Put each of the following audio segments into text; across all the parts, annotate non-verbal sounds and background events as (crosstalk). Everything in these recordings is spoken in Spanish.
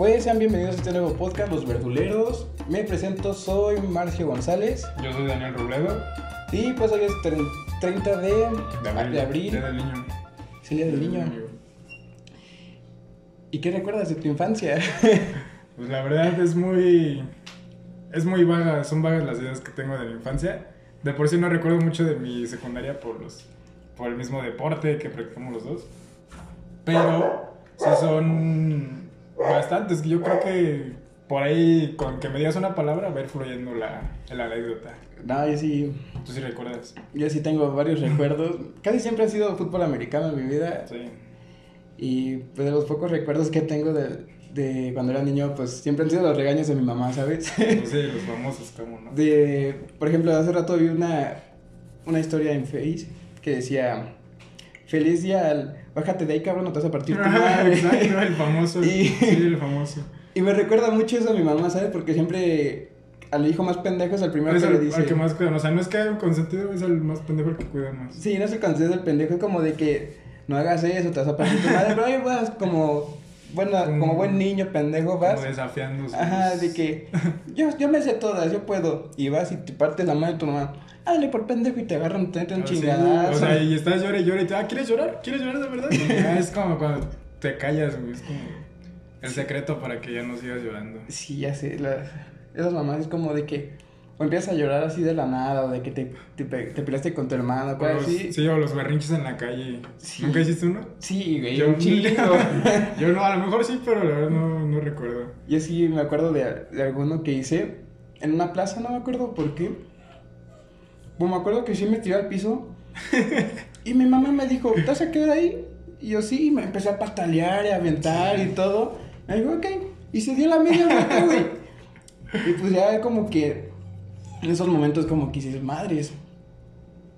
Pues sean bienvenidos a este nuevo podcast, Los Verduleros. Me presento, soy Marcio González. Yo soy Daniel Robledo. Y pues hoy es 30 de, De abril. de Día del niño. El Día del Niño. ¿Y qué recuerdas de tu infancia? (laughs) Pues la verdad es muy. Es muy vaga, son vagas las ideas que tengo de mi infancia. De por sí no recuerdo mucho de mi secundaria por los. por el mismo deporte que practicamos los dos. Pero sí son bastantes. Yo creo que por ahí, con que me digas una palabra, va a ir fluyendo la, la anécdota. no, yo sí, ¿Tú sí recuerdas? yo sí tengo varios recuerdos. Casi siempre ha sido fútbol americano en mi vida. Sí. Y pues de los pocos recuerdos que tengo de, de cuando era niño, pues siempre han sido los regaños de mi mamá, ¿sabes? No sé, los famosos, como, ¿no? De, por ejemplo, hace rato vi una, una historia en Face que decía, feliz día al, bájate de ahí cabrón, no te vas a partir (laughs) madre". Exacto, el famoso. (laughs) Y- Sí, el famoso. (laughs) Y me recuerda mucho eso a mi mamá, ¿sabes? Porque siempre al hijo más pendejo es el primero Es que el, le dice... al que más cuidan. O sea, no es que haya un consentido, es el más pendejo el que cuida más. Sí, no es el consejo del pendejo, es como de que no hagas eso, te vas a partir tu madre, pero ahí vas como, buena, como buen niño pendejo, vas... Como desafiando sus- Ajá, de que yo, yo me sé todas, yo puedo. Y vas y te partes la mano de tu mamá. Dale por pendejo y te agarran, te meten Ah, sí, chingadazo. O sea, y estás llorando y llorando y te, ah, ¿quieres llorar? ¿Quieres llorar de verdad? Es como cuando te callas, güey. Es como el secreto para que ya no sigas llorando. Sí, ya sé. esas mamás es como de que o empiezas a llorar así de la nada, o de que te, te, pe- te peleaste con tu hermano, O cosas los- así. Sí, o los berrinches en la calle. Sí. ¿Nunca hiciste uno? Sí, güey, Yo, un chingo. (laughs) yo no, a lo mejor sí, pero la verdad no, no recuerdo. Yo sí me acuerdo de, de alguno que hice en una plaza, no me acuerdo por qué. Pues me acuerdo que sí me tiré al piso. (laughs) y mi mamá me dijo, ¿te vas a quedar ahí? Y yo sí, y me empecé a patalear y a aventar y todo. Me dijo, ok. Y se dio la media vuelta, güey. (laughs) y pues ya como que en esos momentos como que dices, madres,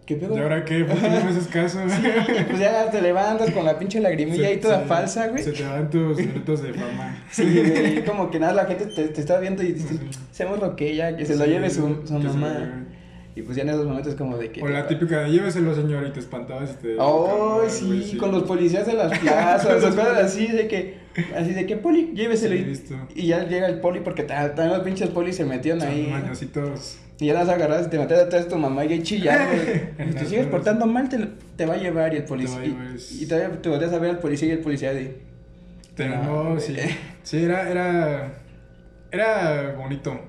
¿qué pedo? ¿Y ahora qué? ¿Por qué no me haces caso? (laughs) Y pues ya te levantas con la pinche lagrimilla ahí toda Se- falsa, güey. Se te dan tus minutos de fama. (laughs) Sí, güey, como que nada, la gente te, te está viendo y dices, hacemos lo que ella, que se lo Sí, lleve su, su mamá. Y pues ya en esos momentos como de que... O la típica de lléveselo, señor, y te espantabas y te. Oh, sí, güey, con los policías de las (laughs) plazas, o cosas así de que, así de que, poli, lléveselo. Sí, y- y, ya llega el poli porque ta- también los pinches polis se metieron Son ahí. mañositos. Y ya las agarras y te metes atrás de tu mamá y chillando. Y te las sigues portando mal, te, te va a llevar y el policía... Y, y todavía te volteas a ver al policía y el policía de... Pero No, no, sí. (laughs) Sí, era, era. Era bonito.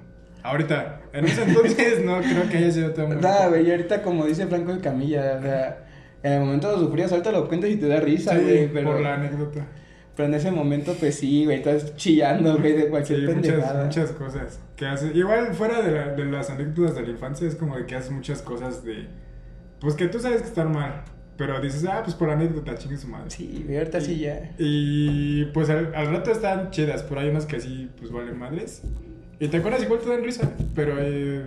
Ahorita. En ese entonces no creo que haya sido tan bonito. Nada, güey, y ahorita como dice Franco de Camilla, o sea, en el momento lo sufrías, ahorita lo cuentas y te da risa, Sí, güey, pero, por la anécdota. Pero en ese momento, pues sí, güey, estás chillando, güey, de Sí, cualquier muchas, pendejada. muchas cosas que haces. Igual fuera de, la- de las anécdotas de la infancia, es como de que haces muchas cosas de. Pues que tú sabes que están mal. Pero dices, ah, pues por anécdota, chingue su madre. Sí, güey, ahorita sí ya. Y pues al, al rato están chidas, pero hay unas que sí, pues valen madres. Y te acuerdas igual te dan risa, pero eh,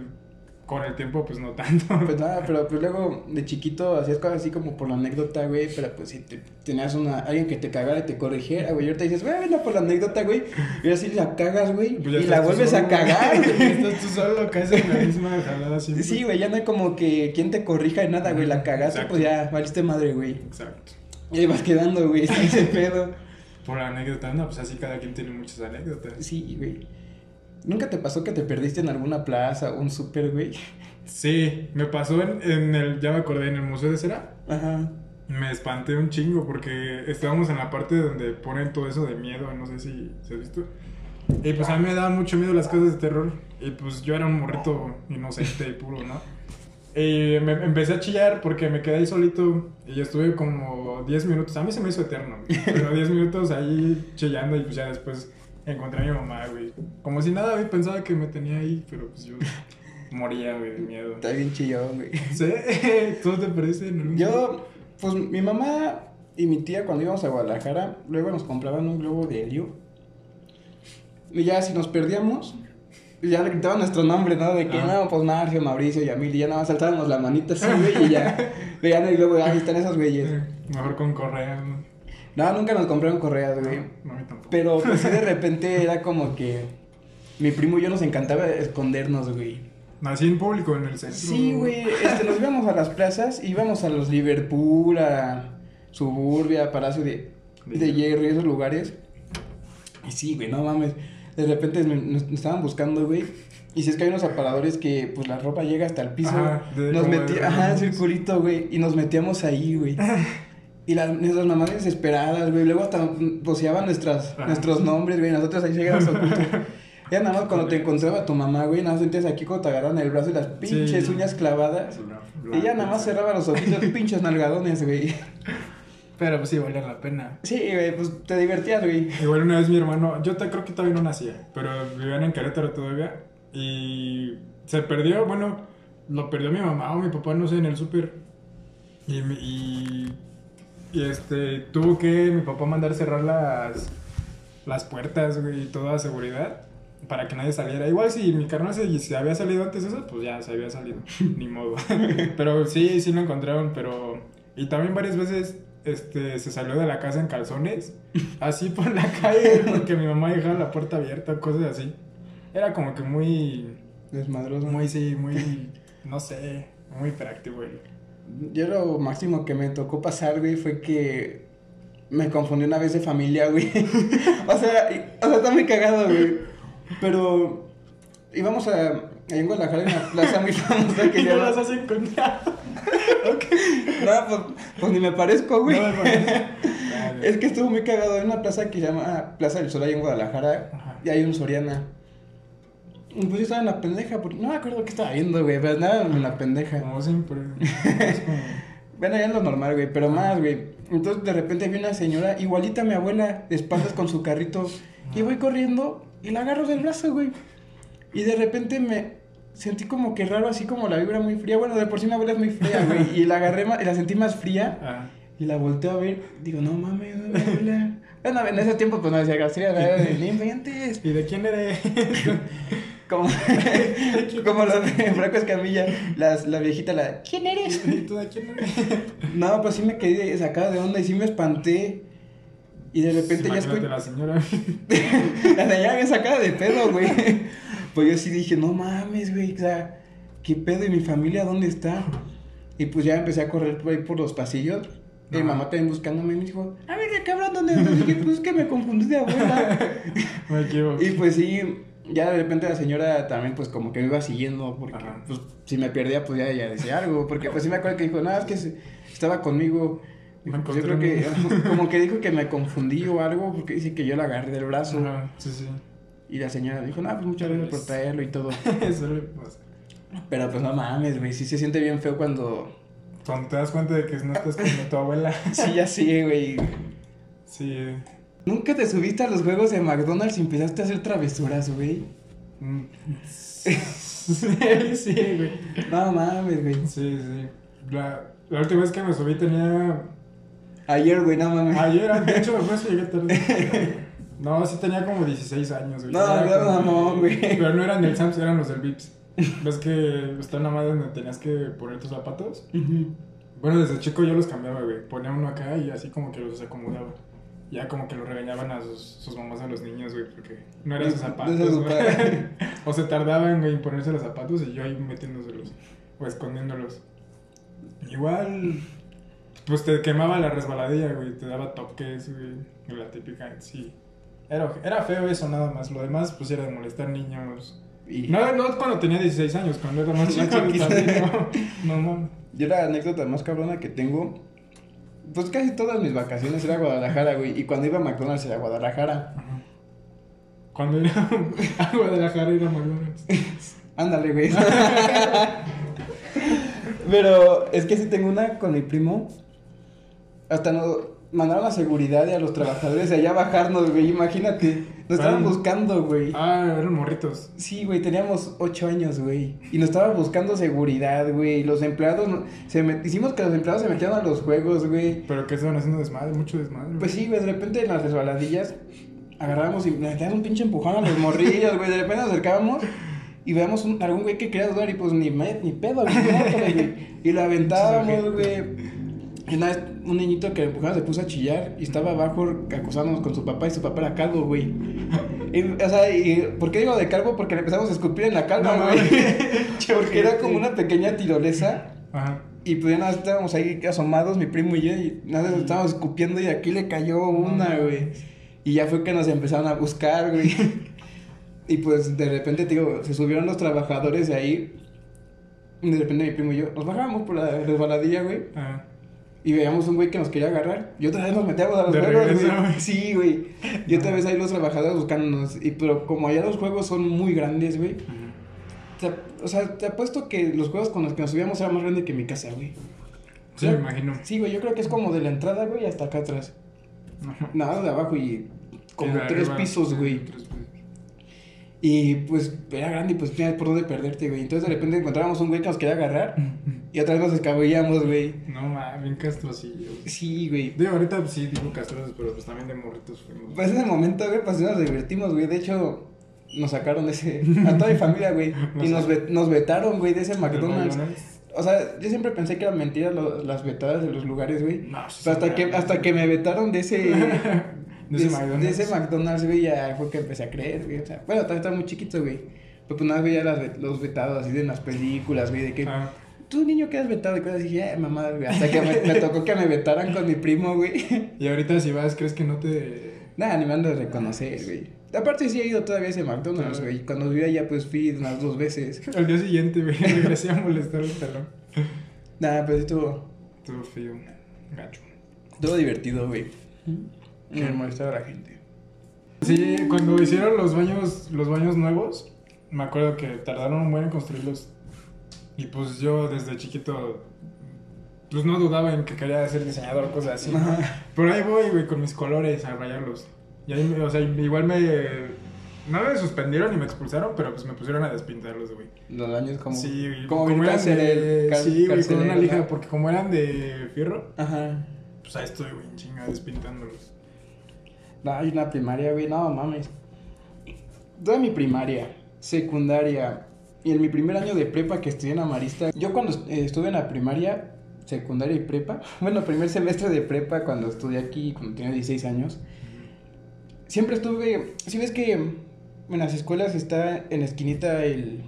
con el tiempo, pues no tanto. Pues nada, pero pues luego de chiquito hacías cosas así como por la anécdota, güey, pero pues si te, tenías una, alguien que te cagara y te corrigiera, güey, y ahorita dices, güey, no por la anécdota, güey, y así la cagas, güey, Pues y la vuelves solo, a cagar, güey. (laughs) Estás tú solo, caes en la misma jalada siempre. Sí, güey, ya no hay como que quien te corrija y nada, güey, la cagaste, Exacto. pues ya valiste madre, güey. Exacto. Y ahí vas quedando, güey, (laughs) ese pedo. Por la anécdota, no, pues así cada quien tiene muchas anécdotas. Sí, güey. ¿Nunca te pasó que te perdiste en alguna plaza o un súper, güey? Sí, me pasó en, en el, ya me acordé, en el Museo de Cera. Ajá. Me espanté un chingo porque estábamos en la parte donde ponen todo eso de miedo, no sé si se has visto. Y pues a mí me daban mucho miedo las cosas de terror. Y pues yo era un morrito inocente y puro, ¿no? Y me empecé a chillar porque me quedé ahí solito y estuve como 10 minutos. A mí se me hizo eterno, pero 10 minutos ahí chillando y pues ya después encontré a mi mamá, güey. Como si nada, güey, pensaba que me tenía ahí, pero pues yo moría, güey, de miedo. Está bien chillón, güey. ¿Sí? (laughs) ¿Tú te perdiste en Yo, pues mi mamá y mi tía cuando íbamos a Guadalajara, luego nos compraban un globo de helio. Y ya si nos perdíamos, ya le gritaban nuestro nombre, ¿no? De que Ah. no, pues Marcio, Mauricio y Amil, y ya nada más saltábamos la manita así, güey, y ya (laughs) veían el globo, ahí están esos güeyes. Mejor con correa, ¿no? No, nunca nos compraron correas, güey. No, tampoco. Pero pues sí de (laughs) repente era como que mi primo y yo nos encantaba escondernos, güey. Nací en público en el centro. Sí, güey, este, nos íbamos a las plazas, íbamos a los Liverpool, a Suburbia, Palacio de, de Hierro y esos lugares. Y sí, güey, no mames. De repente nos, nos estaban buscando, güey. Y si es que hay unos aparadores que, pues, la ropa llega hasta el piso. Ajá, de- nos metí, ajá, circulito, güey. Y nos metíamos ahí, güey. (laughs) Y las, nuestras mamás desesperadas, güey. Luego hasta voceaban nuestras, Ajá. nuestros nombres, güey. Nosotros ahí ocultos. (laughs) Ya nada más cuando te encontraba tu mamá, güey, nada más sentías aquí cuando te agarran el brazo y las pinches Sí. uñas clavadas. Y ya nada más cerraba los ojitos, (laughs) pinches nalgadones, güey. Pero pues sí, valía la pena. Sí, güey, pues te divertías, güey. Igual una vez mi hermano, yo te, creo que todavía no nacía, pero vivían en Querétaro todavía y se perdió, bueno, lo perdió mi mamá o mi papá, no sé, en el súper. Y, y, y, este, tuvo que mi papá mandar cerrar las, las puertas, güey, y toda seguridad para que nadie saliera. Igual si mi carnal se, se había salido antes de eso, pues ya se había salido, (laughs) ni modo. (laughs) pero sí, sí lo encontraron, pero... Y también varias veces este, se salió de la casa en calzones, (laughs) así por la calle, porque mi mamá dejaba la puerta abierta, cosas así. Era como que muy, Desmadroso. muy, sí, muy, no sé, muy hiperactivo. güey. Yo lo máximo que me tocó pasar, güey, fue que me confundí una vez de familia, güey. (laughs) o sea, y- o sea, está muy cagado, güey. Pero íbamos a, allá en Guadalajara, en una plaza muy (laughs) famosa que Y se no las has encontrado. (laughs) No, pues, pues ni me parezco, güey. No me parece. Es que estuvo muy cagado. Hay una plaza que se llama Plaza del Sol ahí en Guadalajara. Ajá. Y hay un Soriana. Pues yo estaba en la pendeja, porque no me acuerdo qué estaba viendo, güey. Pero nada, en la pendeja. Como siempre. (laughs) Es como... Bueno, ya es lo normal, güey, pero más, güey. Entonces de repente vi una señora igualita a mi abuela, de espaldas con su carrito. Y voy corriendo y la agarro del brazo, güey. Y de repente me sentí como que raro, así como la vibra muy fría. Bueno, de por sí mi abuela es muy fría, güey. Y la agarré más, y la sentí más fría. Ah. Y la volteo a ver. Digo, no mames, no, mi abuela. Bueno, en ese tiempo pues no decía García, era de "Ni inventes. ¿Y de quién eres? (laughs) Como, (laughs) como los de Franco Escamilla, las, la viejita, la, ¿quién eres? ¿Y tú de quién eres? (laughs) No, pues sí me quedé sacada de onda y sí me espanté. Y de repente ya escuché. la señora. (laughs) La señora bien sacada de pedo, güey. Pues yo sí dije, no mames, güey. O sea, ¿qué pedo? ¿Y mi familia dónde está? Y pues ya empecé a correr por ahí por los pasillos. Y mi Ajá. mamá también buscándome y me dijo, a ver, cabrón, ¿dónde andas? Y dije, pues es que me confundí de abuela. Me equivoqué. y pues sí, ya de repente la señora también, pues como que me iba siguiendo. Porque, Ajá. pues, si me perdía, pues ya, ya decía algo. Porque, pues sí me acuerdo que dijo, nada, es que se- estaba conmigo. Pues, yo creo que, (laughs) como que dijo que me confundí o algo, porque dice que yo la agarré del brazo. Ajá, sí, sí. Y la señora dijo, no, pues muchas gracias por traerlo y todo. (laughs) Eso le pasa. Pero pues no mames, güey, sí se siente bien feo cuando... Cuando te das cuenta de que no estás con tu abuela. (laughs) Sí, ya sí, güey. Sí. ¿Nunca te subiste a los juegos de McDonald's y empezaste a hacer travesuras, güey? Mm. sí, (laughs) sí, güey. No mames, güey. Sí, sí. La, la última vez que me subí tenía. Ayer, güey, no mames. Ayer, de hecho, (laughs) por eso llegué tarde. No, sí tenía como 16 años, güey. No, no, como- no, güey. Pero no eran del Sams, eran los del Vips. ¿Ves que está una madre donde tenías que poner tus zapatos? Ujú. Bueno, desde chico yo los cambiaba, güey. Ponía uno acá y así como que los acomodaba. Ya como que lo regañaban a sus, sus mamás a los niños, güey, porque no eran sus zapatos. Güey. (laughs) o se tardaban, güey, en ponerse los zapatos y yo ahí metiéndoselos o escondiéndolos. Igual, pues te quemaba la resbaladilla, güey, te daba toques, güey, la típica, sí. Era, era feo eso nada más, lo demás pues era de molestar niños. Y No, no cuando tenía 16 años, cuando era (laughs) más chico, chiquito. también, no, no mames. yo la anécdota más cabrona que tengo... Pues casi todas mis vacaciones era Guadalajara, güey. Y cuando iba a McDonald's era Guadalajara. Ajá. Cuando era (laughs) a Guadalajara era McDonald's. (laughs) Ándale, güey. (laughs) Pero es que sí tengo una con mi primo. Hasta nos mandaron a seguridad y a los trabajadores de allá a bajarnos, güey. Imagínate. Nos estaban buscando, güey. Ah, eran morritos. Sí, güey, teníamos ocho años, güey. Y nos estaban buscando seguridad, güey. Los empleados, se met- hicimos que los empleados se metieran a los juegos, güey. Pero que estaban haciendo desmadre, mucho desmadre. Pues sí, güey, de repente en las resbaladillas agarrábamos y le metíamos un pinche empujón a los morrillos, güey. De repente nos acercábamos y veíamos un- algún güey que quería dudar y pues ni, me- ni pedo, güey, güey. Y lo (laughs) aventábamos, güey. Una vez un niñito que empujaba se puso a chillar y estaba abajo acosándonos con su papá y su papá era calvo, güey. Y, o sea, y, ¿por qué digo de calvo? Porque le empezamos a escupir en la calva, güey. (laughs) Porque era como una pequeña tirolesa. Ajá. Y pues ya nada, estábamos ahí asomados, mi primo y yo, y nada, más estábamos escupiendo y aquí le cayó una, güey. Y ya fue que nos empezaron a buscar, güey. (laughs) y pues de repente, te digo, se subieron los trabajadores de ahí. Y de repente mi primo y yo nos bajamos por la resbaladilla, güey. Ah. Y veíamos un güey que nos quería agarrar. Y otra vez nos metíamos a los De juegos, regreso, güey. (laughs) Sí, güey. Y otra vez ahí los trabajadores buscándonos. Y pero como allá los juegos son muy grandes, güey. o sea, te apuesto que los juegos con los que nos subíamos eran más grandes que mi casa, güey. Sí, me imagino. Sí, güey, yo creo que es como de la entrada, güey, hasta acá atrás. Ajá. Nada de abajo y como tres arriba, pisos, güey. tres. Y pues era grande y pues tenías por dónde perderte, güey. Entonces de repente encontrábamos un güey que nos quería agarrar y otra vez nos escabullíamos, güey. No mames, bien castrosillo. Sí, güey. Digo, ahorita pues, sí digo castrosos, pero pues también de morritos fuimos. Pues en ese momento, güey, pues nos divertimos, güey. De hecho, nos sacaron de ese. A toda mi familia, güey. (laughs) Y nos, ve- nos vetaron, güey, de ese McDonald's. O sea, yo siempre pensé que eran mentiras lo- las vetadas de los lugares, güey. No, sí, Pero hasta sí, que, hasta que me vetaron de ese. (laughs) De ese McDonald's. de ese McDonald's, güey, ya fue que empecé a creer, güey. O sea, bueno, todavía estaba muy chiquito, güey. Pero pues nada, veía las, los vetados así de en las películas, güey, de que. Ah, Tú, niño, quedas vetado y cosas así. Eh, mamá, güey. Hasta que me, me tocó que me vetaran con mi primo, güey. y ahorita si vas, ¿crees que no te...? Nada, ni me han de reconocer, güey. Aparte sí he ido todavía a ese McDonald's, Ah. güey. Cuando vivía allá, pues fui unas dos veces. Al día siguiente, güey, (laughs) regresé a molestar al talón. Nada, pero sí estuvo, Todo feo, gacho. estuvo divertido, güey. Me molestaba a la gente. Sí, cuando hicieron los baños, los baños nuevos, me acuerdo que tardaron un buen en construirlos. Y pues yo desde chiquito, pues no dudaba en que quería ser diseñador o cosas así. ¿no? Pero ahí voy, güey, con mis colores a rayarlos. Y ahí, o sea, igual me... No me suspendieron ni me expulsaron, pero pues me pusieron a despintarlos, güey. Los años como... Sí, güey. Como, eran cárcel, de... car- Sí, güey, con una lija, ¿no? porque como eran de fierro, Ajá. pues ahí estoy, güey, en chinga, despintándolos. Hay una primaria, güey, no mames. Toda mi primaria, secundaria y en mi primer año de prepa que estudié en Amarista. Yo cuando eh, estuve en la primaria, secundaria y prepa, (laughs) bueno, primer semestre de prepa cuando estudié aquí, cuando tenía 16 años, siempre estuve. Si ves que en las escuelas está en la esquinita el.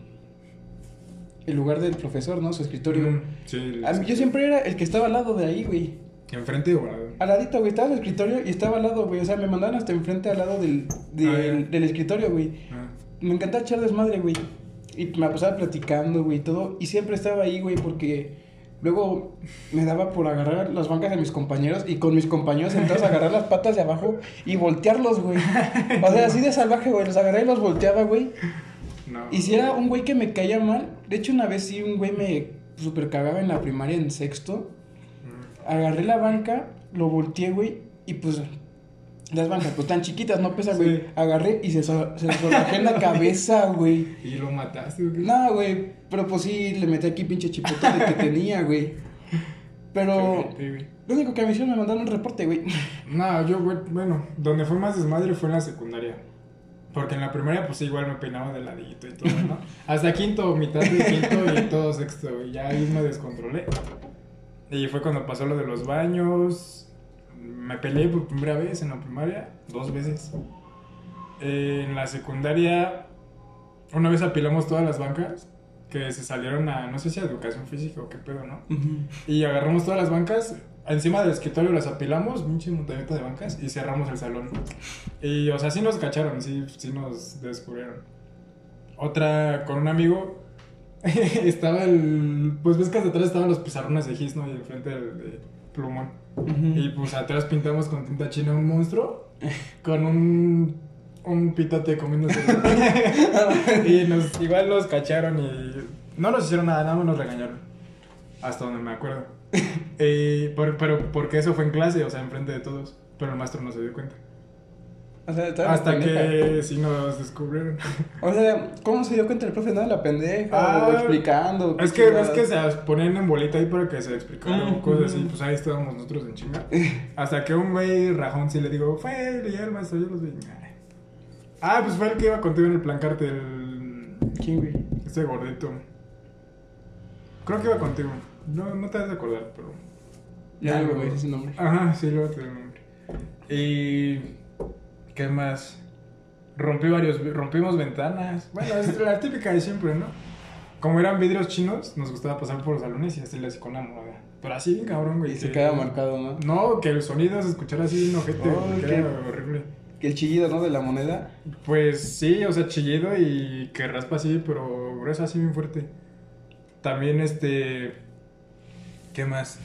El lugar del profesor, ¿no? Su escritorio. Mm, Sí, yo siempre era el que estaba al lado de ahí, güey. ¿Enfrente o al- ladito, güey, estaba su escritorio y estaba al lado, güey. O sea, me mandaban hasta enfrente al lado del, del, Ah, del escritorio, güey. Ah. Me encantaba echar desmadre, güey. Y me pasaba platicando, güey, y todo. Y siempre estaba ahí, güey, porque luego me daba por agarrar las bancas de mis compañeros y con mis compañeros sentados agarrar las patas de abajo y voltearlos, güey. (laughs) O sea, así de salvaje, güey. Los agarré y los volteaba, güey. No. Y si era un güey que me caía mal, de hecho, una vez sí, un güey me super cagaba en la primaria en sexto. Mm. Agarré la banca, lo volteé, güey, y pues las bancas, pues tan chiquitas, no pesa, güey. Sí. Agarré y se, so- se solajé en la cabeza, güey. ¿Y lo mataste qué? No, güey, pero pues sí, le metí aquí pinche chipote que tenía, güey. Pero güey. lo único que me hicieron me mandaron un reporte, güey. No, yo, güey, bueno, donde fue más desmadre fue en la secundaria. Porque en la primaria, pues igual me peinaba de ladito y todo, ¿no? (laughs) Hasta quinto, mitad de quinto y todo sexto, güey. Ya ahí me descontrolé. Y fue cuando pasó lo de los baños. Me peleé por primera vez en la primaria, dos veces. Eh, en la secundaria, una vez apilamos todas las bancas que se salieron a, no sé si a educación física o qué pedo, ¿no? Y agarramos todas las bancas, encima del escritorio las apilamos, pinche montañita de bancas, y cerramos el salón. Y, o sea, sí nos cacharon, sí, sí nos descubrieron. Otra, con un amigo, (laughs) estaba el... Pues ves que hasta atrás estaban los pizarrones de Gis, ¿no? Y enfrente del de plumón. Y pues atrás pintamos con tinta china un monstruo, (laughs) con un... Un pitote comiéndose. (laughs) y nos, igual nos cacharon y no nos hicieron nada, nada más nos regañaron. Hasta donde me acuerdo. Eh, por- pero porque eso fue en clase, o sea, enfrente de todos. Pero el maestro no se dio cuenta. O sea, estaba Hasta que sí nos descubrieron. (laughs) O sea, ¿cómo se dio cuenta el profe? Nada, la pendeja, Ah, o explicando. Es que es que se ponían en bolita ahí para que se explicara cosas así. Pues ahí estábamos nosotros en chinga. (laughs) Hasta que un güey rajón sí le digo, fue ya el maestro, yo los vi. Ah, pues fue el que iba contigo en el plancarte, el. ¿Quién, güey? Este gordito. Creo que iba contigo. No, no te vas a acordar, pero. Ya, güey, ese es su nombre. Ajá, sí, luego te doy el nombre. Y. ¿Qué más? Rompí varios. Rompimos ventanas. Bueno, es la típica de siempre, ¿no? Como eran vidrios chinos, nos gustaba pasar por los salones y hacerle así con la moneda. Pero así bien cabrón, güey. Y se que- queda marcado, ¿no? No, que el sonido se escuchara así bien ojete, Oh, que era horrible. el chillido, ¿no? De la moneda. Pues sí, o sea, chillido y que raspa así, pero gruesa así bien fuerte. También este... ¿Qué más?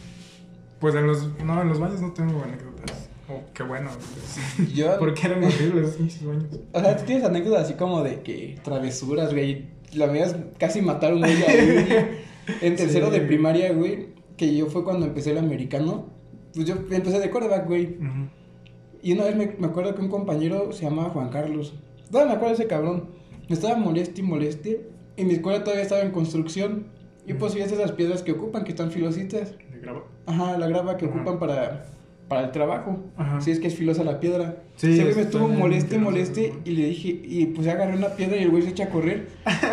Pues en los... No, en los baños no tengo anécdotas. Oh, qué bueno. pues. Yo, (laughs) Porque eran horribles pinches baños. o sea, tú tienes anécdotas así como de que travesuras, güey. La mía es casi matar a un güey. (laughs) En tercero Sí. de primaria, güey, que yo fue cuando empecé el americano. Pues yo empecé de quarterback, güey. Ujú. Y una vez me, me acuerdo que un compañero se llamaba Juan Carlos. Todavía me acuerdo de ese cabrón. Me estaba moleste y moleste. Y mi escuela todavía estaba en construcción. Y pues veías esas piedras que ocupan, que están filositas. ¿De graba? Ajá, la grava que ocupan para, para el trabajo. Ajá. Si es que es filosa la piedra. Sí, Sí, me estuvo moleste, moleste. Y le dije, y pues agarré una piedra y el güey se echa a correr.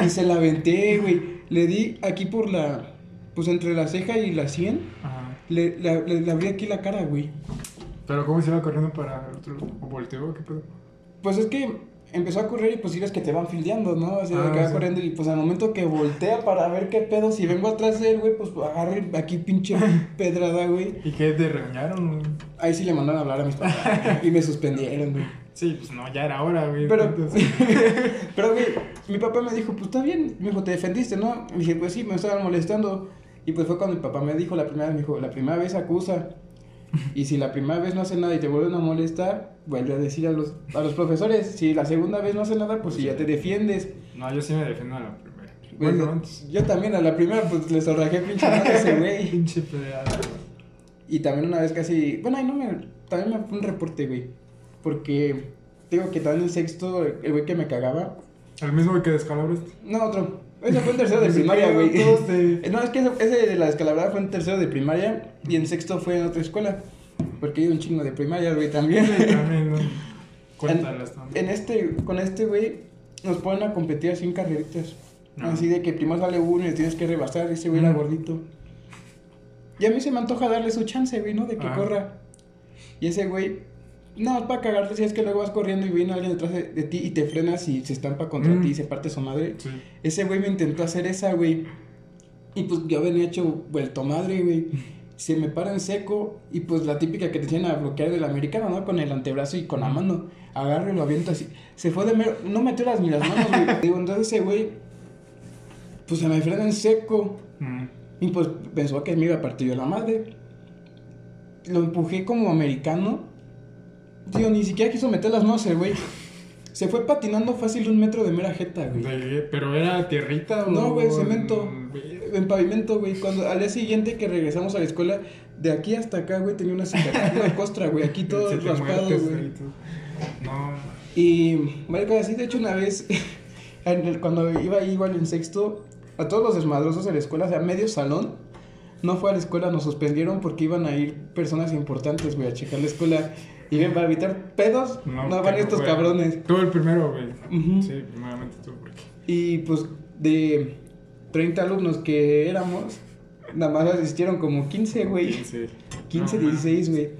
y se la aventé, güey. Le di aquí por la. Pues entre la ceja y la sien. Ajá. Le, le, le- le abrí aquí la cara, güey. Pero ¿cómo se iba corriendo para el otro? ¿O volteó? ¿Qué pedo? Pues es que empezó a correr y pues sí ves que te van fildeando, ¿no? O sea, Ah, que va sí. corriendo y pues al momento que voltea para ver qué pedo, si vengo atrás de él, güey, pues agarre aquí pinche (laughs) pedrada, güey. ¿Y qué? ¿Te regañaron? güey? Ahí sí le mandaron a hablar a mis papás y me suspendieron, güey. Sí, pues no, ya era hora, güey. Pero, (laughs) pero, güey, mi papá me dijo, pues está bien, me dijo, te defendiste, ¿no? Y dije, pues sí, me estaban molestando. Y pues fue cuando mi papá me dijo la primera vez, me dijo, la primera vez acusa. Y si la primera vez no hace nada y te vuelven a molestar, vuelve a decir a los, a los profesores. Si la segunda vez no hace nada, pues si ya te defiendes. no, yo sí me defiendo a la primera. Pues, Bueno, antes. yo también a la primera, pues le zorrajé pinche madre a ese güey. (laughs) Pinche pedrada. Y también una vez casi, bueno, ahí no me, también me fue un reporte, güey. Porque, digo que también en sexto, el güey que me cagaba, El mismo que descalabraste. no, otro. Ese fue en tercero de primaria, güey. No, es que ese, de la descalabrada fue en tercero de primaria y en sexto fue en otra escuela. Porque hay un chingo de primaria, güey, también. También, (laughs) ¿no? Cuéntalas también. En este, con este güey, nos ponen a competir así en carreritas. No. Así de que primero sale uno y tienes que rebasar, ese güey era Mm. gordito. Y a mí se me antoja darle su chance, güey, ¿no? De que Ah. corra. Y ese güey, no, es para cagarte, si es que luego vas corriendo y viene alguien detrás de, de ti y te frenas y se estampa contra Mm. ti y se parte su madre. Sí. Ese güey me intentó hacer esa, güey. Y pues yo venía hecho vuelto madre, güey. Se me para en seco y pues la típica que te tienen a bloquear del americano, ¿no? Con el antebrazo y con la mano. Agarro y lo aviento así. Se fue de mero... No metió las ni las manos, güey. (laughs) Digo, entonces ese güey... Pues se me frena en seco. Mm. Y pues pensó que me iba a partir de la madre. Lo empujé como americano. Tío, ni siquiera quiso meter las manos el güey. Se fue patinando fácil un metro de mera jeta, güey. De- ¿Pero era tierrita o No, güey, cemento. En pavimento, güey. Cuando al día siguiente que regresamos a la escuela, de aquí hasta acá, güey, tenía una cicatriz, una costra, güey. Aquí (laughs) todo raspado, güey. No, Y, marico, así de hecho una vez, (laughs) cuando iba ahí igual en sexto, a todos los desmadrosos de la escuela, o sea, medio salón, no fue a la escuela, nos suspendieron porque iban a ir personas importantes, güey, a checar la escuela. Y ven, para evitar pedos, no, no van estos cabrones. Tú el primero, güey. Sí, primeramente tú, porque. Y pues de 30 alumnos que éramos, nada más asistieron como 15, güey. Sí. 15, No, 16, güey.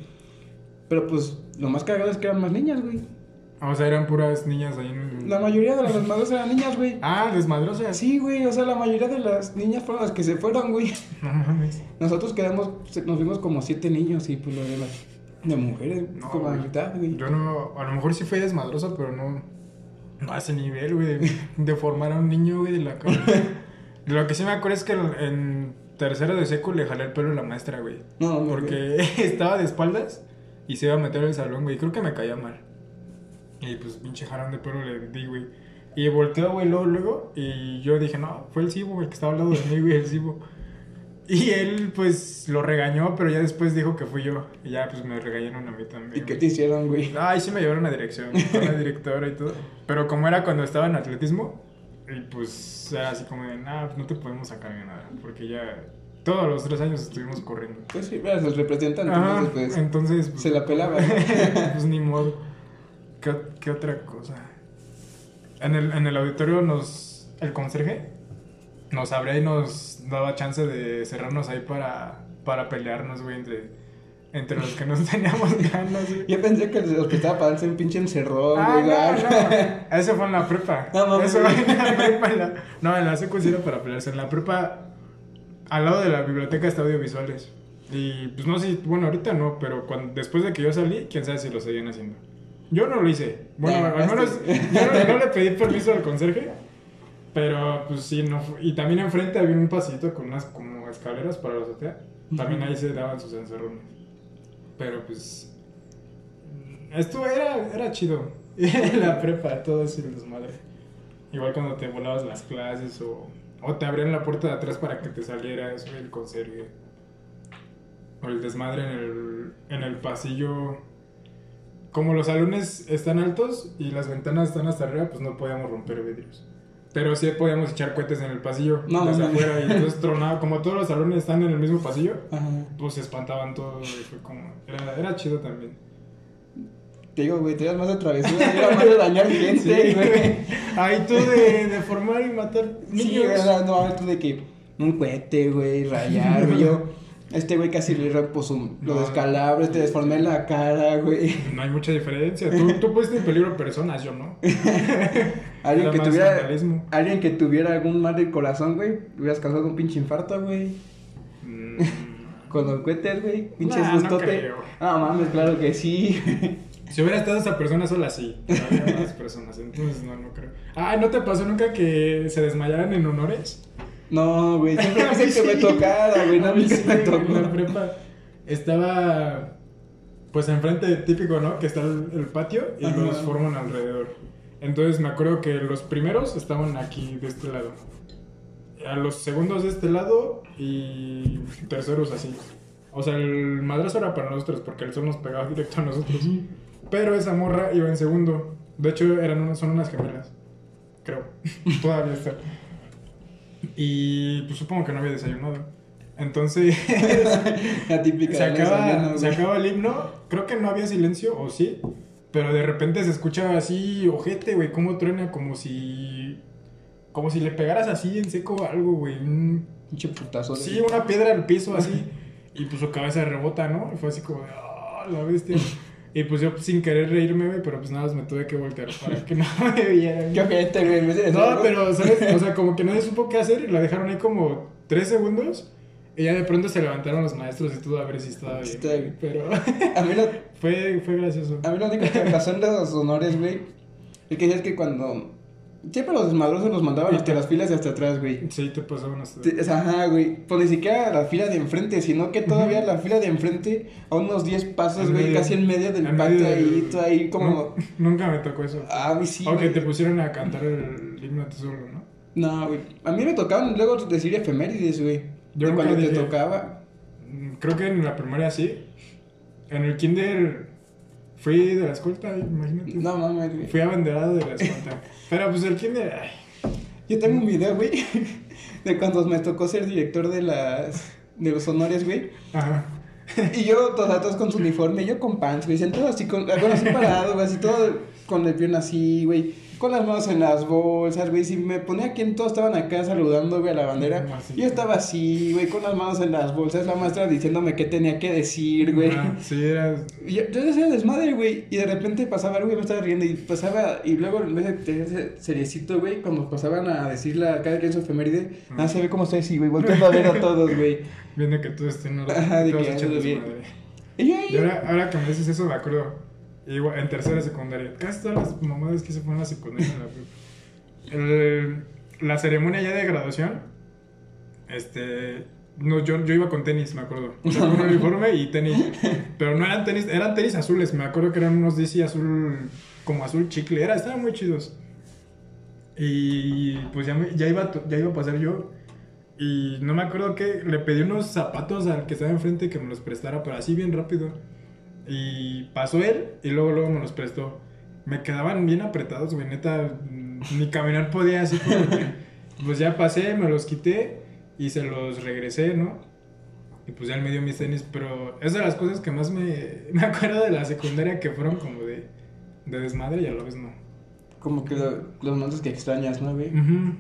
Pero pues lo más cagado es que eran más niñas, güey. O sea, eran puras niñas ahí en. La mayoría de las desmadrosas eran niñas, güey. Ah, desmadrosas. Sí, güey, o sea, la mayoría de las niñas fueron las que se fueron, güey. No mames. Nosotros quedamos, nos vimos como siete niños y pues lo de las de mujeres, No, como a güey. mitad, güey. Yo no. A lo mejor sí fui desmadroso, pero no. No a ese nivel, güey. De, de formar a un niño, güey, de la cara. Lo que sí me acuerdo es que en tercero de seco le jalé el pelo a la maestra, güey. No, no, güey. Porque (laughs) estaba de espaldas y se iba a meter al salón, güey. Creo que me caía mal. Y pues pinche jarón de pelo le di, güey. Y volteó, güey, luego, luego. Y yo dije, no, fue el Cibo, el que estaba al lado de mí, güey, el Cibo. Y él, pues, lo regañó, pero ya después dijo que fui yo. Y ya, pues, me regañaron a mí también. ¿Y qué güey. te hicieron, güey? Ay, sí me llevaron a dirección, con la directora y todo. Pero como era cuando estaba en atletismo, y pues era así como de, nah, pues no te podemos sacar ni nada. Porque ya todos los tres años estuvimos corriendo. Pues sí, eras el representante, Ajá, entonces pues entonces pues, se la pelaba. (laughs) pues ni modo. ¿Qué, qué otra cosa? En el, en el auditorio nos. El conserje nos abría y nos daba chance de cerrarnos ahí para, para pelearnos, güey, entre, entre los que nos (laughs) teníamos ganas, güey. Yo pensé que los que estaba para darse un pinche encerrón, Ah, güey. no, no. (laughs) Eso fue en la prepa. No. Eso fue en la prepa. en la- No, en la secu sí era para pelearse. En la prepa, al lado de la biblioteca está audiovisuales. Y pues no sé, bueno, ahorita no, pero cuando, después de que yo salí, quién sabe si lo seguían haciendo. Yo no lo hice. Bueno, al menos yo no, no le pedí permiso al conserje. Pero pues sí, no fu- Y también enfrente había un pasito con unas como escaleras para la azotea. También ahí se daban sus encerrones. Pero pues. Esto era, era chido. (laughs) la prepa, todo eso y el desmadre. Igual cuando te volabas las clases o, o te abrían la puerta de atrás para que te salieras, o el conserje. O el desmadre en el, en el pasillo. Como los salones están altos y las ventanas están hasta arriba, pues no podíamos romper vidrios. Pero sí podíamos echar cohetes en el pasillo, No, desde no, no. afuera, y entonces tronaba. Como todos los salones están en el mismo pasillo, Ajá. pues se espantaban todos, y fue como... Era, era chido también. Te digo, güey, te ibas más de travesura, (laughs) era más de dañar gente, güey. Ahí tú de, de formar y matar Sí, niños. güey, no, no, tú de que un cohete, güey, rayar, güey. Yo, este güey casi le pues, un, lo No. descalabro, te deformé la cara, güey. No hay mucha diferencia. (laughs) Tú, tú pusiste en peligro personas, yo no. (laughs) Alguien que tuviera, vandalismo. alguien que tuviera algún mal del corazón, güey, hubieras causado un pinche infarto, güey. Mm, (laughs) Con los cohetes, güey, pinches Nah, no gustote. No mames, claro que sí. Si hubiera estado esa persona sola, sí. Pero había más personas, entonces no, no creo. Ah, ¿no te pasó nunca que se desmayaran en honores? No, güey, siempre que me (laughs) tocara, güey, no nunca sí, me En la tocó. prepa estaba, pues enfrente, típico, ¿no? Que está el, el patio y Ajá. los forman alrededor. Entonces me acuerdo que los primeros estaban aquí, de este lado. A los segundos de este lado y terceros así. O sea, el madrazo era para nosotros porque el sol nos pegaba directo a nosotros. Pero esa morra iba en segundo. De hecho, eran unas, son unas gemelas. Creo. (laughs) Todavía está. Y pues supongo que no había desayunado. Entonces, (laughs) La típica se acaba, se acaba el himno. Creo que no había silencio, o sí. Pero de repente se escucha así, ojete, güey, cómo truena, como si. Como si le pegaras así en seco algo, güey. un- Pinche putazo. Sí, una piedra al piso así. (laughs) y pues su cabeza rebota, ¿no? Y fue así como de, "Ah, la bestia. Y pues yo sin querer reírme, güey, pero pues nada más me tuve que voltear para que (laughs) no me vieran. Qué ojete, güey. No, pero, ¿sabes? O sea, como que nadie supo qué hacer y la dejaron ahí como tres segundos. Y ya de pronto se levantaron los maestros y todo a ver si estaba bien. Está bien. Pero A mí lo, (laughs) fue, fue gracioso. A mí lo único que me pasó en los honores, güey, es que es que cuando... Siempre los desmadrosos los mandaban hasta las filas de hasta atrás, güey. Sí, te pasaban hasta. Sea, Ajá, güey. Pues ni siquiera la fila de enfrente, sino que todavía la fila de enfrente, a unos 10 pasos, En güey, medio. casi en medio del En patio ahí, tú ahí como... No, (laughs) nunca me tocó eso. Ah, a mí sí. o que güey. te pusieron a cantar el himno ti solo, ¿no? No, güey. A mí me tocaban luego decir efemérides, güey. Yo De cuando te tocaba. Mm, Creo que en la primaria sí. En el kinder fui de la escolta, imagínate. No mames, güey. Fui abanderado de la escolta. Pero pues el kinder. ay, Yo tengo un video, güey, (laughs) de cuando me tocó ser director de las... De los honores, güey. Ajá. (laughs) Y yo, todos, todos con su uniforme, yo con pants, güey, sentado así, con, bueno, así parado, güey, así todo con el pierna así, güey, con las manos en las bolsas, güey, si me ponía aquí, todos estaban acá saludando, güey, a la bandera, yo estaba así, güey, con las manos en las bolsas, la maestra diciéndome qué tenía que decir, güey. Ajá, Sí, era. Yo, yo decía desmadre, güey, y de repente pasaba algo y me estaba riendo, y pasaba, y luego en vez de tener ese seriecito, güey, cuando pasaban a decirle a cada quien su efeméride, nada, se ve cómo estoy así, güey, volteando a ver a todos, güey. (laughs) Viendo que tú estés en Ajá, de que bien. Y yo ahí, Y ahora, ahora que me dices eso, me acuerdo. Igual, en tercera secundaria. Casi todas las mamadas que se ponen en la secundaria. la ceremonia ya de graduación. Este. No, yo, yo iba con tenis, me acuerdo. O sea, con uniforme y tenis. Pero no eran tenis, eran tenis azules. Me acuerdo que eran unos DC azul, como azul chicle. Era, estaban muy chidos. Y pues ya, me- ya, iba, ya iba a pasar yo. Y no me acuerdo que le pedí unos zapatos al que estaba enfrente que me los prestara, pero así bien rápido. Y pasó él y luego, luego me los prestó. Me quedaban bien apretados, güey, neta. mm, Ni caminar podía así como Pues ya pasé, me los quité y se los regresé, ¿no? Y pues ya él me dio mis tenis, pero es de las cosas que más me, (laughs) me acuerdo de la secundaria que fueron como de, de desmadre y a la vez no. como que lo- los momentos que extrañas, ¿no, güey? Ujú.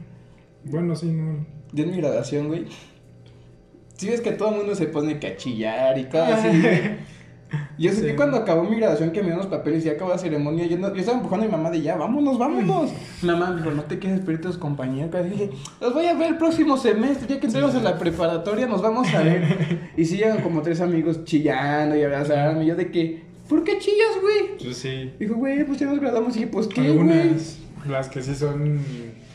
Bueno, sí, no. Yo en mi graduación, güey. Sí ves que todo el mundo se pone que a chillar y cosas así, (laughs) güey. Yo sé Sí. que cuando acabó mi graduación que me dieron los papeles y ya acabó la ceremonia, yo, no- yo estaba empujando a mi mamá de ya, vámonos, vámonos. Mi (laughs) mamá me dijo, no te quedes esperar tus compañeros. Y dije, los voy a ver el próximo semestre, ya que entremos en la preparatoria, nos vamos a ver. (laughs) Y sí llegan como tres amigos chillando y abrazándome. Y yo de que, ¿por qué chillas, güey? Pues sí. Dijo, güey, pues ya nos graduamos. Y dije, pues qué, güey. Algunas, las que sí son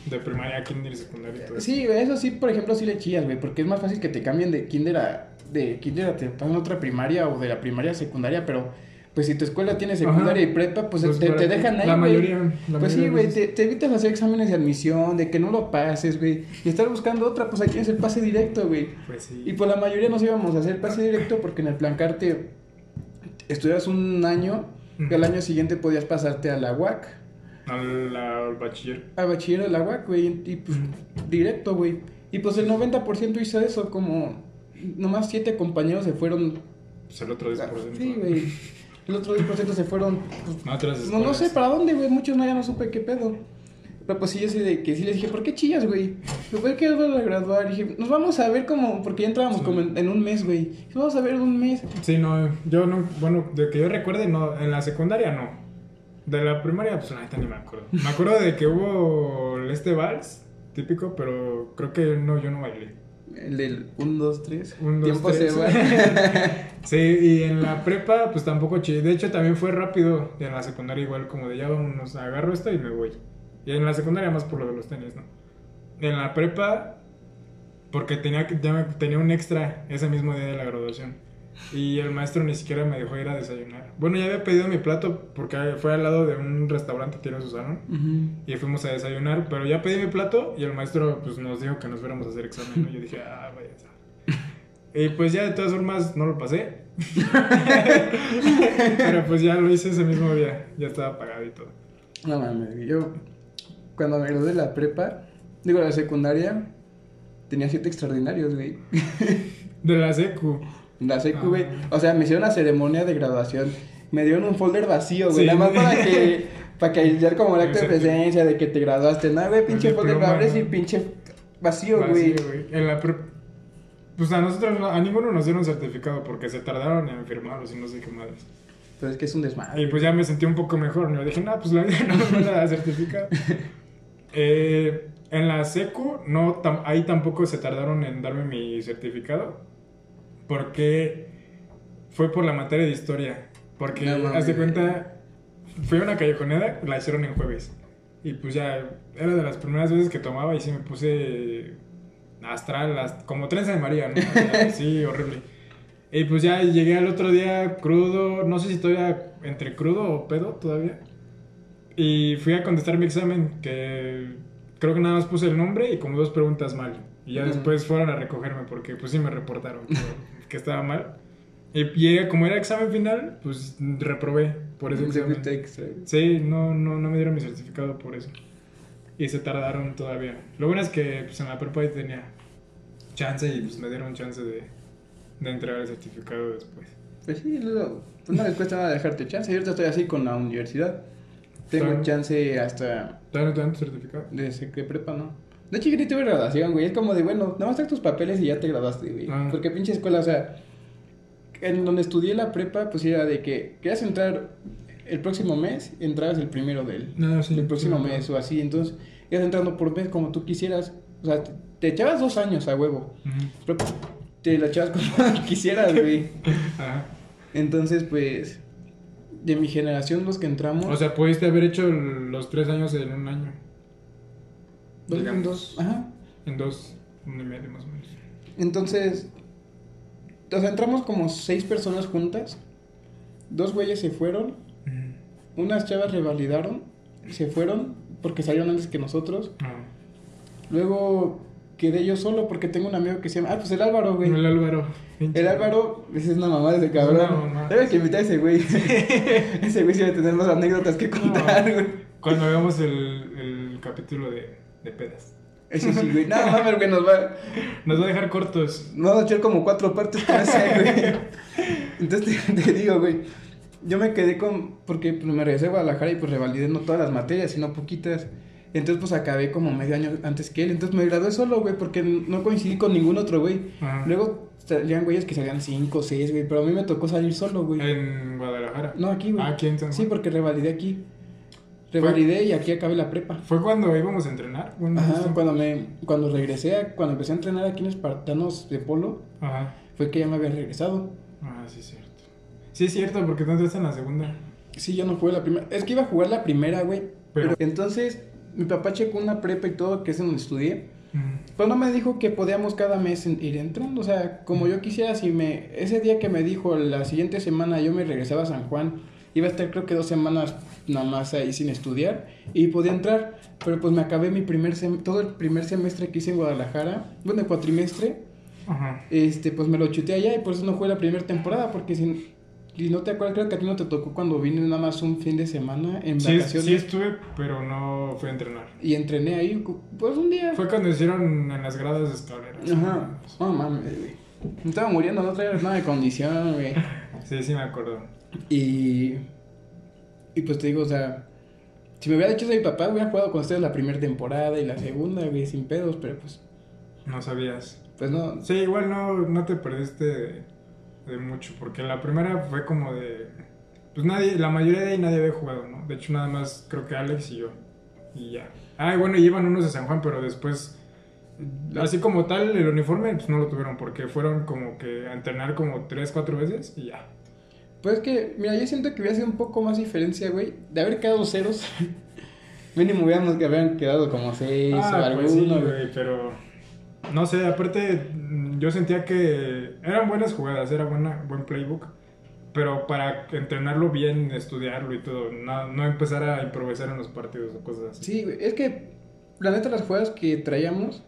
de primaria, kinder y secundaria y todo eso. Sí, güey, eso sí, por ejemplo, sí le chillas, güey, porque es más fácil que te cambien de kinder a, de kinder te pasan otra primaria o de la primaria a secundaria, pero pues si tu escuela tiene secundaria Ajá. y prepa, pues, Pues te, te dejan ahí, La güey. mayoría. la Pues sí, güey, te, evitas hacer exámenes de admisión, de que no lo pases, güey, y estar buscando otra, pues ahí tienes el pase directo, güey. Pues sí. Y pues la mayoría nos íbamos a hacer pase directo porque en el plancarte estudias un año y al año siguiente podías pasarte a la UAC, Al, al bachiller. al bachiller de la UAC, güey, y pues directo, güey. Y pues el 90% hizo eso, como nomás siete compañeros se fueron. Pues el otro 10%. Sí, güey. El otro 10% se fueron. pues, otras no, no sé para dónde, güey. Muchos no, ya no supe qué pedo. Pero pues sí, yo sí de que sí les dije, ¿por qué chillas, güey? Dijo, pues que nos a graduar. Y dije, nos vamos a ver como, porque ya entrábamos Sí. como en, en un mes, güey. Dije, Vamos a ver en un mes. Sí, no, yo no, bueno, de que yo recuerde, no, en la secundaria no. De la primaria, pues ahorita ni me acuerdo. Me acuerdo de que hubo este vals, típico, pero creo que no, yo no bailé. El del 1, 2, 3. Un, dos, Tiempo tres. se va. (laughs) Sí, y en la (laughs) prepa, pues tampoco chillé. De hecho, también fue rápido. Y en la secundaria, igual, como de ya vámonos, agarro esto y me voy. Y en la secundaria, más por lo de los tenis, ¿no? En la prepa, porque tenía, que- ya tenía un extra ese mismo día de la graduación. Y el maestro ni siquiera me dejó ir a desayunar. Bueno, ya había pedido mi plato porque fue al lado de un restaurante que tiene su salón. Ujú. Y fuimos a desayunar, pero ya pedí mi plato y el maestro pues nos dijo que nos fuéramos a hacer examen. ¿no? Yo dije, ah, vaya. (laughs) Y pues ya de todas formas no lo pasé. (laughs) pero pues ya lo hice ese mismo día. Ya estaba pagado y todo. No mames, yo cuando me gradué de la prepa, digo la secundaria, tenía siete extraordinarios, güey. De la secu. La secu, Ah. güey. O sea, me hicieron una ceremonia de graduación. Me dieron un folder vacío, güey. Sí. Nada más para que, (laughs) para que ya como el acto de presencia de que te graduaste. Nada, güey, pinche El folder, lo abres y pinche vacío, güey. En la pre- Pues a nosotros, no- a ninguno nos dieron certificado porque se tardaron en firmarlos y no sé qué madres. Pero es que es un desmadre. Y pues ya me sentí un poco mejor. ¿no? dije, no, pues la vida no me van a certificado. (laughs) Eh, en la secu, no, tam- ahí tampoco se tardaron en darme mi certificado. Porque fue por la materia de historia. Porque, No haz de cuenta, fui a una callejonera, la hicieron en jueves. Y pues ya, era de las primeras veces que tomaba y sí me puse astral, as- como trenza de María, ¿no? Sí, horrible. Y pues ya llegué al otro día crudo, no sé si todavía entre crudo o pedo todavía. Y fui a contestar mi examen, que creo que nada más puse el nombre y como dos preguntas mal. Y ya Ujú. después fueron a recogerme porque pues sí me reportaron que, que estaba mal. Y como era examen final, pues reprobé por ese examen. extra. Sí, no, no, no me dieron mi certificado por eso. Y se tardaron todavía. Lo bueno es que pues, en la prepa ahí tenía chance y pues me dieron chance de, de entregar el certificado después. Pues sí, luego, pues no les cuesta nada dejarte chance. Yo ahorita estoy así con la universidad. Tengo Claro. chance hasta ¿Todavía no te dan tu certificado? de sec- de prepa, ¿no? De hecho, yo ni tuve graduación, güey. Es como de, bueno, nada más trae tus papeles y ya te graduaste, güey. Ah. Porque pinche escuela, o sea, en donde estudié la prepa, pues era de que querías entrar el próximo mes, entrabas el primero del, No, sí. del próximo sí, mes o así. Entonces, ibas entrando por mes como tú quisieras. O sea, te, te echabas dos años a huevo. Pero te la echabas como (laughs) quisieras, güey. (laughs) Ajá. Entonces, pues, de mi generación, los que entramos. O sea, pudiste haber hecho los tres años en un año. Dos, digamos. dos, ajá. En dos, uno y medio más o menos. Entonces, o sea, entramos como seis personas juntas. Dos güeyes se fueron. Unas chavas revalidaron. Se fueron porque salieron antes que nosotros. Ah. Luego quedé yo solo porque tengo un amigo que se llama. Ah, pues el Álvaro, güey. El Álvaro. El Álvaro, es una mamá de ese Es una cabrón. Debe que invitar a ese güey. (laughs) ese güey sí va a tener más anécdotas que contar, güey. Cuando veamos el, el capítulo de, de pedas. Ese sí, güey. No mames, güey, nos va. Nos va a dejar cortos. No, vamos a echar como cuatro partes con ese, güey. Entonces te, te digo, güey. Yo me quedé con. Porque pues, me regresé a Guadalajara y pues revalidé no todas las materias, sino poquitas. Entonces, pues acabé como medio año antes que él. Entonces me gradué solo, güey, porque no coincidí con ningún otro, güey. Ajá. Luego salían güeyes que salían cinco, seis, güey. Pero a mí me tocó salir solo, güey. En Guadalajara. No, aquí, güey. Ah, aquí en San Juan. Sí, porque revalidé aquí. Revalidé y aquí acabé la prepa. Fue cuando íbamos a entrenar. Bueno, Ajá, cuando me cuando regresé, a- cuando empecé a entrenar aquí en Espartanos de Polo, Ajá. fue que ya me había regresado. Ah, sí, cierto. Sí, es cierto, porque tú entraste en la segunda. Sí, yo no jugué la primera. Es que iba a jugar la primera, güey. Pero- Pero... entonces, mi papá checó una prepa y todo, que es en donde estudié. Pero no me dijo que podíamos cada mes en- ir entrando. O sea, como yo quisiera, si me. Ese día que me dijo la siguiente semana yo me regresaba a San Juan, iba a estar creo que dos semanas nada más ahí sin estudiar y podía entrar. Pero pues me acabé mi primer sem- todo el primer semestre que hice en Guadalajara, bueno, el cuatrimestre, Ajá. este, pues me lo chuté allá y por eso no fue la primera temporada, porque si, si no te acuerdas, creo que a ti no te tocó cuando vine nada más un fin de semana en Sí, vacaciones sí estuve, pero no fui a entrenar. y entrené ahí, pues un día. Fue cuando hicieron en las gradas de escaleras. Ajá. No mames, güey. Me estaba muriendo, no traía nada de condición, güey. (laughs) Sí, sí me acuerdo. Y. Y pues te digo, o sea. Si me hubiera dicho de mi papá, hubiera jugado con ustedes la primera temporada y la segunda, güey, sin pedos, pero pues. No sabías. Pues no. Sí, igual no, no te perdiste de, de mucho, porque la primera fue como de... Pues nadie, la mayoría de ahí nadie había jugado, ¿no? De hecho nada más creo que Alex y yo. Y ya. Ah, y bueno, iban unos de San Juan, pero después... Así como tal, el uniforme pues no lo tuvieron, porque fueron como que a entrenar como tres, cuatro veces y ya. Pues es que, mira, yo siento que hubiera sido un poco más diferencia, güey. De haber quedado ceros. (laughs) Mínimo hubiéramos que habían quedado como seis o Ah, alguno, pues sí, güey. güey, pero... No sé, aparte mm, yo sentía que eran buenas jugadas, era buena, buen playbook, pero para entrenarlo bien, estudiarlo y todo, no, no empezar a improvisar en los partidos o cosas así. Sí, güey. Es que, la neta, las jugadas que traíamos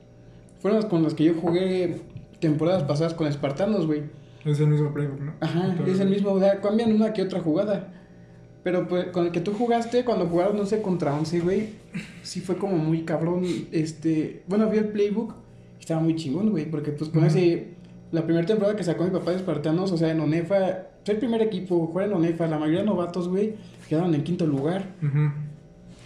fueron las con las que yo jugué temporadas pasadas con Espartanos, güey. Es el mismo playbook, ¿no? Ajá, es el mismo, o sea, cambian una que otra jugada. Pero pues con el que tú jugaste, cuando jugaron, no sé, contra 11, güey, sí fue como muy cabrón. Este, bueno, vi el playbook, y estaba muy chingón, güey, porque pues con Ujú. ese, la primera temporada que sacó mi papá de Espartanos, o sea, en Onefa, fue el primer equipo, juega en Onefa, la mayoría de novatos, güey, quedaron en quinto lugar. Ujú.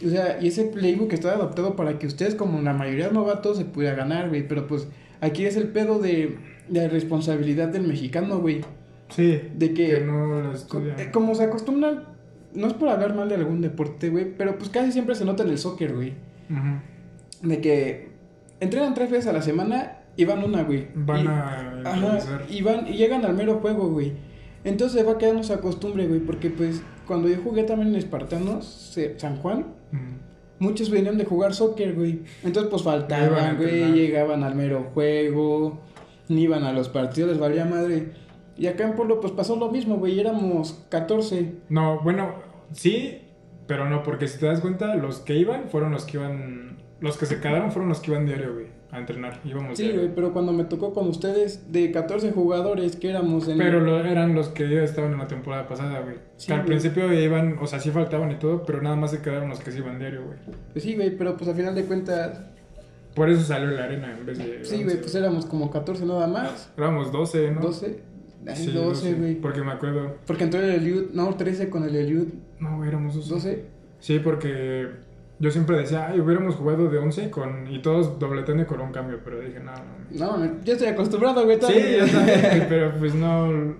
O sea, y ese playbook estaba adaptado para que ustedes, como la mayoría de novatos, se pudiera ganar, güey. Pero pues aquí es el pedo de, de responsabilidad del mexicano, güey. Sí, De que, que no la como se acostumbra, no es por hablar mal de algún deporte, güey, pero pues casi siempre se nota en el soccer, güey. Ujú. De que entrenan tres veces a la semana y van una, güey. Van Y- a Ajá, y van y llegan al mero juego, güey. Entonces va quedando esa costumbre, güey, porque pues cuando yo jugué también en Espartanos, se- San Juan, muchos venían de jugar soccer, güey. Entonces pues faltaban, güey, llegaban al mero juego, ni iban a los partidos, les valía madre. Y acá en Pueblo pues pasó lo mismo, güey, éramos 14. No, bueno, sí, pero no, porque si te das cuenta, los que iban fueron los que iban. Los que se quedaron fueron los que iban diario, güey, a entrenar. Íbamos Sí, diario. güey, pero cuando me tocó con ustedes de 14 jugadores que éramos en... Pero lo- eran los que ya estaban en la temporada pasada, güey. Sí, que al güey. principio iban, o sea, sí faltaban y todo, pero nada más se quedaron los que se iban diario, güey. Pues sí, güey, pero pues al final de cuentas... Por eso salió la arena en vez de. Sí, 11. güey, pues éramos como 14 nada más. Éramos 12, ¿no? 12. Ay, Sí, 12, güey. Porque me acuerdo. Porque entró el Eliud, no, 13 con el Eliud, No, güey, éramos 12. 12. Sí, porque yo siempre decía, ay, hubiéramos jugado de 11 con, y todos dobleteando y con un cambio, pero dije, no, no. No, yo estoy acostumbrado, güey. Sí, yo también, pero (laughs) pues no.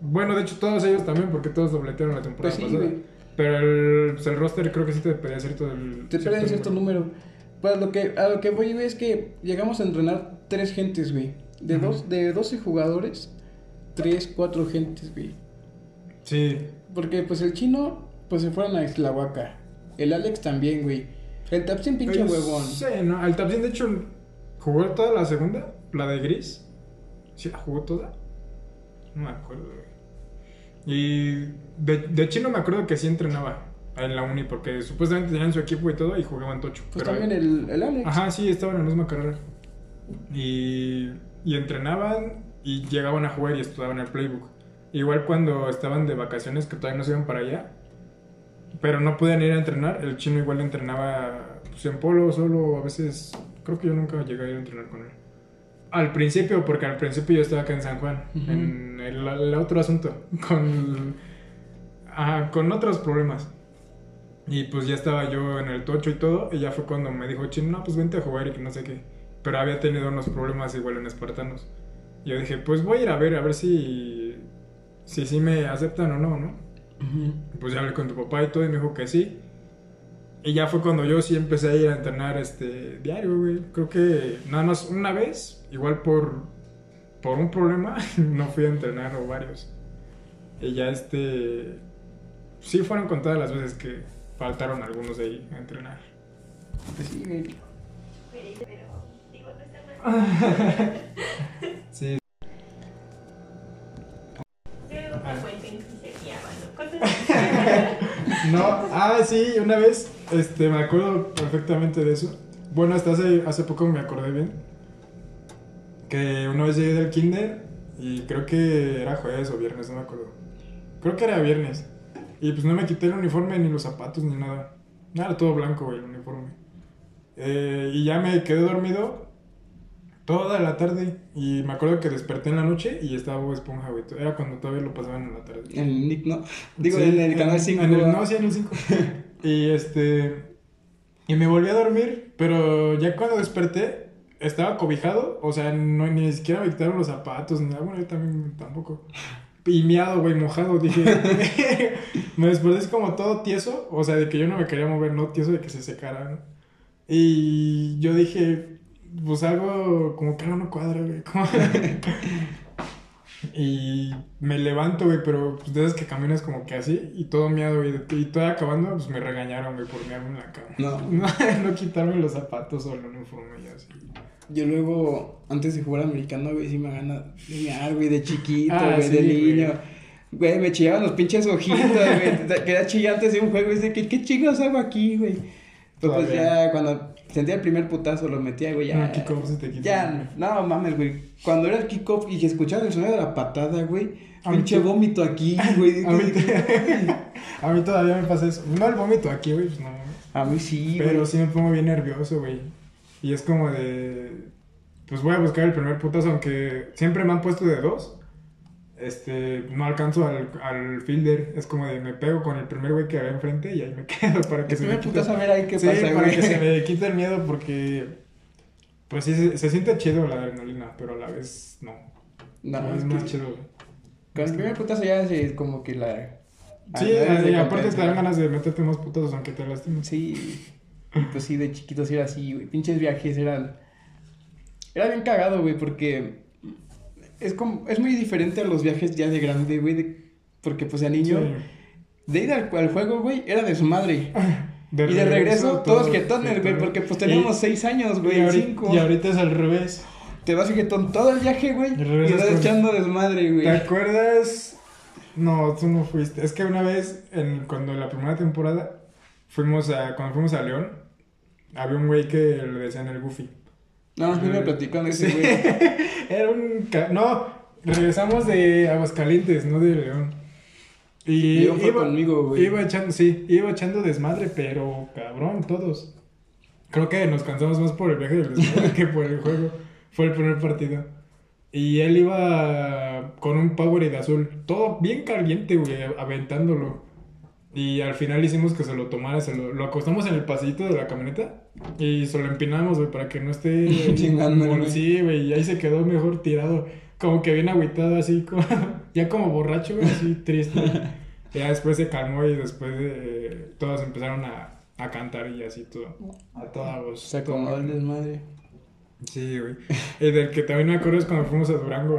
Bueno, de hecho, todos ellos también, porque todos dobletearon la temporada Pues sí, pasada. güey. Pero el, pues, el roster creo que sí te pedía cierto. El, Te piden cierto número. Pues lo que, a lo que voy, güey, es que llegamos a entrenar tres gentes, güey. De, dos, de 12 jugadores, tres, cuatro gentes, güey. Sí, Porque pues el chino, pues se fueron a Islahuaca. El Alex también, güey. El Tapsin pinche Ellos- huevón. Sí, no. El Tapsin, de hecho, jugó toda la segunda, la de Gris. Sí, la jugó toda. No me acuerdo, güey. Y de, de chino me acuerdo que sí entrenaba en la uni, porque supuestamente tenían su equipo y todo y jugaban tocho. Pues pero- también el, el Alex. Ajá, sí, estaban en la misma carrera. Y, y entrenaban y llegaban a jugar y estudiaban el playbook. Igual cuando estaban de vacaciones, que todavía no se iban para allá, pero no podían ir a entrenar, el chino igual entrenaba pues, en polo solo, a veces, creo que yo nunca llegué a ir a entrenar con él. Al principio, porque al principio yo estaba acá en San Juan, en el, el otro asunto, (laughs) con, ajá, con otros problemas. Y pues ya estaba yo en el tocho y todo, y ya fue cuando me dijo, chino, no, pues vente a jugar y que no sé qué. Pero había tenido unos problemas igual en Espartanos. Y yo dije, pues voy a ir a ver, a ver si, si sí me aceptan o no, ¿no? Ujú. Pues ya hablé con tu papá y todo y me dijo que sí. Y ya fue cuando yo sí empecé a ir a entrenar este diario, güey. Creo que nada más una vez, igual por, por un problema, (laughs) no fui a entrenar o varios. Y ya este. Sí, fueron contadas las veces que faltaron algunos de ahí a entrenar. Pues sí, güey. Pero, digo, no está mal. Sí. No, ah, sí, una vez, este, me acuerdo perfectamente de eso. Bueno, hasta hace, hace poco me acordé bien. Que una vez llegué del kinder y creo que era jueves o viernes, no me acuerdo. Creo que era viernes. Y pues no me quité el uniforme, ni los zapatos, ni nada. Era todo blanco, güey, el uniforme. Eh, y ya me quedé dormido toda la tarde. Y me acuerdo que desperté en la noche y estaba Bob Esponja, güey. Era cuando todavía lo pasaban en la tarde. En el Nick, ¿no? Digo, Sí, en el canal 5. en el- no, sí, en el 5. y este. Y me volví a dormir, pero ya cuando desperté, estaba cobijado. O sea, no, ni siquiera me quitaron los zapatos, ni nada. Bueno, yo también tampoco. Y miado, güey, mojado. Dije. (laughs) me desperté como todo tieso. O sea, de que yo no me quería mover, no tieso de que se secara, ¿no? Y yo dije. Pues algo como que no cuadra, güey. (laughs) Y me levanto, güey, pero pues de esas que caminas como que así y todo miado, güey. Y todo acabando, pues me regañaron, güey, por miarme en la cama. No. (laughs) No, no quitarme los zapatos o el uniforme y así. Yo luego, antes de jugar americano, güey, sí me gana de mear, güey, de chiquito, Ah, güey, sí, de niño. Güey, me chillaban los pinches ojitos, güey. (laughs) Te- Quería chillar antes de un juego y dice, ¿qué, qué chingos hago aquí, güey? Pues, pues Todavía. ya, cuando sentía el primer putazo, lo metía, güey, ya. No, kickoff se te quita. Ya, no mames, güey. Cuando era el kickoff y escuchaba el sonido de la patada, güey, pinche vómito aquí, (laughs) güey. A mí, (laughs) a mí todavía me pasa eso. No el vómito aquí, güey, pues no. A mí sí, Pero güey. sí me pongo bien nervioso, güey. Y es como de. Pues voy a buscar el primer putazo, aunque siempre me han puesto de dos. Este, no alcanzo al, al fielder. Es como de me pego con el primer güey que había enfrente y ahí me (laughs) quedo para que El se me quite. putazo, a ver ahí qué sí, pasa, para güey. que se me quite el miedo porque. Pues sí, se, se siente chido la adrenalina, pero a la vez no. No, es es más que chido. con el primer putazo ya es como que la... Sí, ah, y aparte te dan ganas de meterte más putazos aunque te lastimes. Sí, pues sí, de chiquito sí era así, güey. Pinches viajes eran. Era bien cagado, güey, porque. Es como. Es muy diferente a los viajes ya de grande, güey. de- Porque pues de niño. De ir al, al juego, güey, era de su madre. y de regreso, todos jetones, güey, porque pues teníamos seis años, y, güey, ahorita, cinco. y ahorita es al revés. Te vas jetón todo el viaje, güey. Y Y con- echando desmadre, güey. ¿Te acuerdas? No, tú no fuiste. Es que una vez, en, cuando en la primera temporada, fuimos a, cuando fuimos a León, había un güey que le decían el Goofy. No, no me platicando ese, Sí. güey. (laughs) Era un... No, regresamos de Aguascalientes, no de León. Y León fue conmigo, güey. Iba echando, sí, iba echando desmadre, pero cabrón, todos. Creo que nos cansamos más por el viaje del desmadre (laughs) que por el juego. Fue el primer partido. Y él iba con un Powerade azul, todo bien caliente, güey, aventándolo. Y al final hicimos que se lo tomara, se lo, lo acostamos en el pasillito de la camioneta y se lo empinamos, güey, para que no esté (laughs) Chingando, güey. Sí, güey, y ahí se quedó mejor tirado, como que bien agüitado, así, como, (laughs) ya como borracho, güey, así triste. (laughs) ya después se calmó y después eh, todos empezaron a, a cantar y así todo, a toda voz. Se acomodó el desmadre. Sí, güey. Y del que también me acuerdo es cuando fuimos a Durango.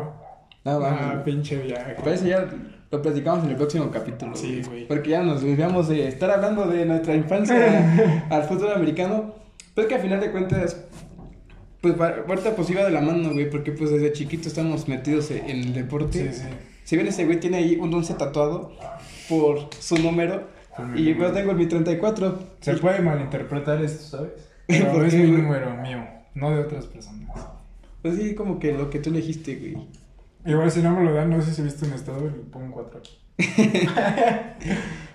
No, ah, vamos. pinche viaje. Pero eso ya lo platicamos en el próximo capítulo. Sí, güey. Porque ya nos desviamos de estar hablando de nuestra infancia (laughs) al fútbol americano. Pues que al final de cuentas, pues ahorita pues iba de la mano, güey, porque pues desde chiquito estamos metidos en el deporte. Sí, sí. Si bien ese güey tiene ahí un 11 tatuado por su número, y yo tengo el mi 34. Se puede malinterpretar esto, ¿sabes? ¿Por (laughs) Pero es qué, mi número mío, no de otras personas. Pues sí, como que lo que tú elegiste, güey. Igual si no me lo dan, no sé si viste un estado y pongo cuatro aquí. (laughs)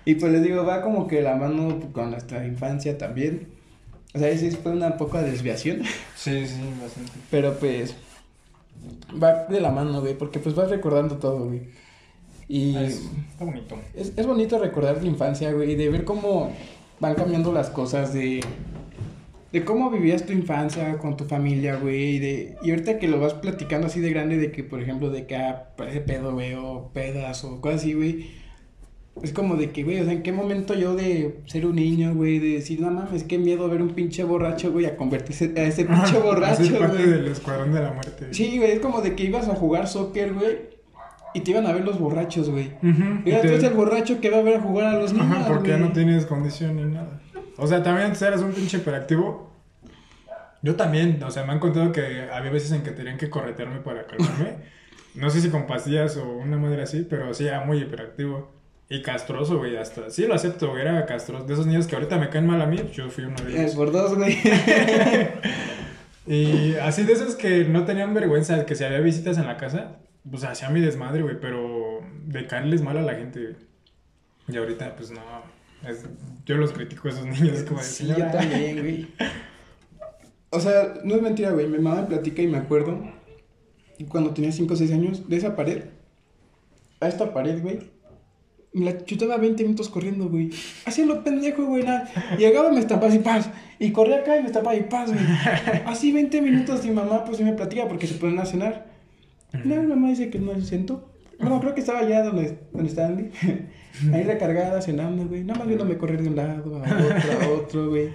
Y pues les digo, va como que la mano con nuestra infancia también. O sea, sí fue una poca desviación. Sí, sí, bastante. Pero pues va de la mano, güey, porque pues vas recordando todo, güey. Y Es- está bonito. es, es bonito recordar la infancia, güey, de ver cómo van cambiando las cosas, de, de cómo vivías tu infancia con tu familia, güey, de, y ahorita que lo vas platicando así de grande, de que, por ejemplo, de que ah, parece pedo, güey, o pedas, o cosas así, güey. Es como de que, güey, o sea, ¿en qué momento yo de ser un niño, güey, de decir, no mames, qué miedo ver un pinche borracho, güey, a convertirse a ese (laughs) pinche borracho, Hacer parte güey? del escuadrón de la muerte. Sí, güey, es como de que ibas a jugar soccer, güey. y te iban a ver los borrachos, güey. Ujú, Y ahora te- tú eres el borracho que va a ver a jugar a los niños, Ajá, porque ya güey. no tienes condición ni nada. O sea, también antes eras un pinche hiperactivo. Yo también, o sea, me han contado que había veces en que tenían que corretearme para calmarme. no sé si con pastillas o una madre así, pero sí era muy hiperactivo. Y castroso, güey, hasta. Sí lo acepto, güey, era castroso. De esos niños que ahorita me caen mal a mí, yo fui uno de Eh, ellos. por dos, güey. (laughs) Y así de esos que no tenían vergüenza, que si había visitas en la casa, pues hacía mi desmadre, güey, pero de caerles mal a la gente, güey. Y ahorita, pues no. Es- yo los critico a esos niños, como de Sí, yo también, güey. O sea, no es mentira, güey. Mi mamá me platica y me acuerdo cuando tenía 5 o 6 años de esa pared a esta pared, güey. Me la chutaba 20 minutos corriendo, güey. Así lo pendejo, güey. nada. Llegaba, me estampaba y paz. Y corría acá y me estampaba y paz, güey. Así 20 minutos y mamá, pues, sí me platica porque se ponen a cenar. No, mi mamá dice que no se sentó. No, creo que estaba allá donde, donde está Andy. Ahí recargada, cenando, güey. Nada más viéndome correr de un lado a otro, a otro, güey.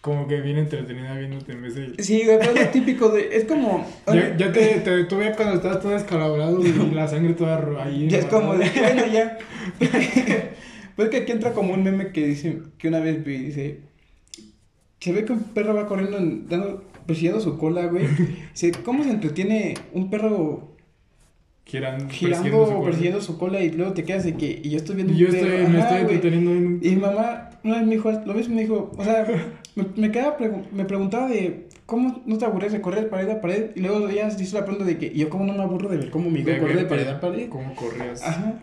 Como que bien entretenida viéndote en vez de. Sí, güey, pero es lo típico de. Es como. Ya, ya te, te tuve cuando estás todo descalabrado y la sangre toda ahí. Ya es como de. Bueno, ya. (laughs) Pues que aquí entra como un meme que dice. Que una vez vi, dice. Se ve que un perro va corriendo, en- dando, persiguiendo su cola, güey. Dice, ¿cómo se entretiene un perro Giran- girando, persiguiendo su persiguiendo, cuerpo. su cola y luego te quedas de que. Y yo estoy viendo Y yo estoy, me estoy entreteniendo en Y mi mamá, una vez me dijo, lo mismo me dijo, o sea, (laughs) me, me quedaba, pregu- me preguntaba de cómo no te aburres de correr de pared a pared. Y luego ella se hizo la pregunta de que, ¿y yo cómo no me aburro de ver cómo mi hijo de corre de verte pared a pared? ¿Cómo corrías? Ajá.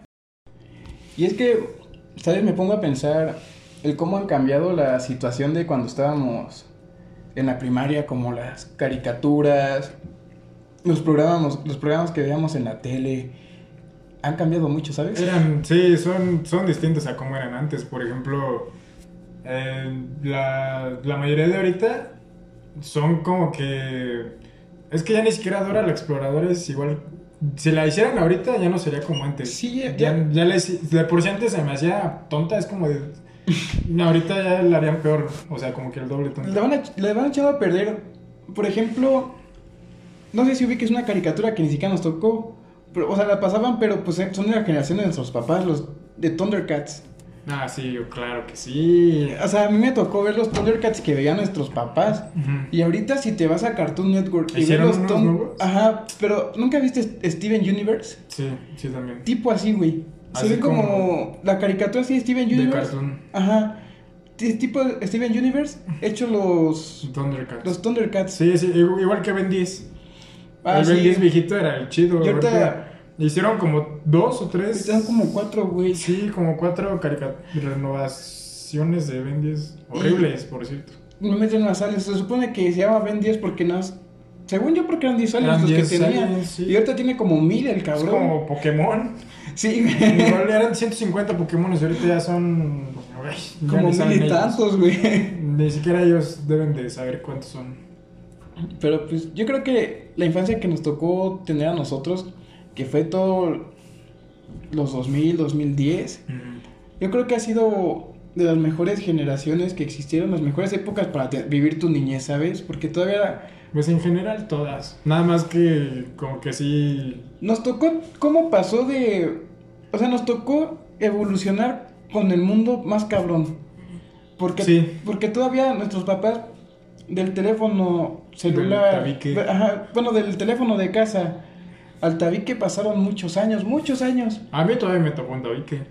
Y es que, ¿sabes? Me pongo a pensar el cómo han cambiado la situación de cuando estábamos en la primaria, como las caricaturas, los programas, los programas que veíamos en la tele. Han cambiado mucho, ¿sabes? Eran, sí, son, son distintos a como eran antes. Por ejemplo, eh, la, la mayoría de ahorita son como que... Es que ya ni siquiera Dora la Exploradora es igual... Si la hicieran ahorita ya no sería como antes. Sí, ya- ya, ya les, de por sí antes se me hacía tonta, es como de... (laughs) ahorita ya la harían peor, o sea, como que el doble tonta. Le van, a, le van echando a perder. Por ejemplo, no sé si ubiques una caricatura que ni siquiera nos tocó. Pero, o sea, la pasaban, pero pues son de la generación de nuestros papás, los de Thundercats. Ah, sí, yo claro que sí. O sea, a mí me tocó ver los Thundercats que veían nuestros papás. Y ahorita si te vas a Cartoon Network y ves ¿Hicieron los unos Thun- nuevos? Ajá, pero ¿nunca viste Steven Universe? Sí, sí también. Tipo así, güey. Se Así ve como, como- la caricatura así de Steven De Universe. cartoon. Ajá. Tipo Steven Universe, hecho los Thundercats. los Thundercats. Sí, sí, igual igual que Ben 10. Ah, el Ben sí. 10 viejito era el chido. Y ahorita- ahorita Hicieron como dos o tres. Están como cuatro, güey. Sí, como cuatro renovaciones de Ben 10. Horribles, por cierto. Me meten las sales. Se supone que se llama Ben 10 porque no es- Según yo, porque eran 10 aliens Eran los 10 que tenía. aliens, sí. Y ahorita tiene como mil el Es cabrón. como Pokémon. Sí, güey. Igual eran 150 Pokémon y ahorita ya son. ya como mil y tantos, güey. Ni siquiera ellos deben de saber cuántos son. Pero pues yo creo que la infancia que nos tocó tener a nosotros, que fue todo los 2000, 2010, yo creo que ha sido de las mejores generaciones que existieron, las mejores épocas para vivir tu niñez, ¿sabes? Porque todavía Pues en general todas. Nada más que como que sí. nos tocó, ¿cómo pasó de... O sea, nos tocó evolucionar con el mundo más cabrón. Porque, Sí. porque todavía nuestros papás del teléfono celular... Del ajá, bueno, del teléfono de casa al tabique pasaron muchos años, muchos años. A mí todavía me tocó un tabique.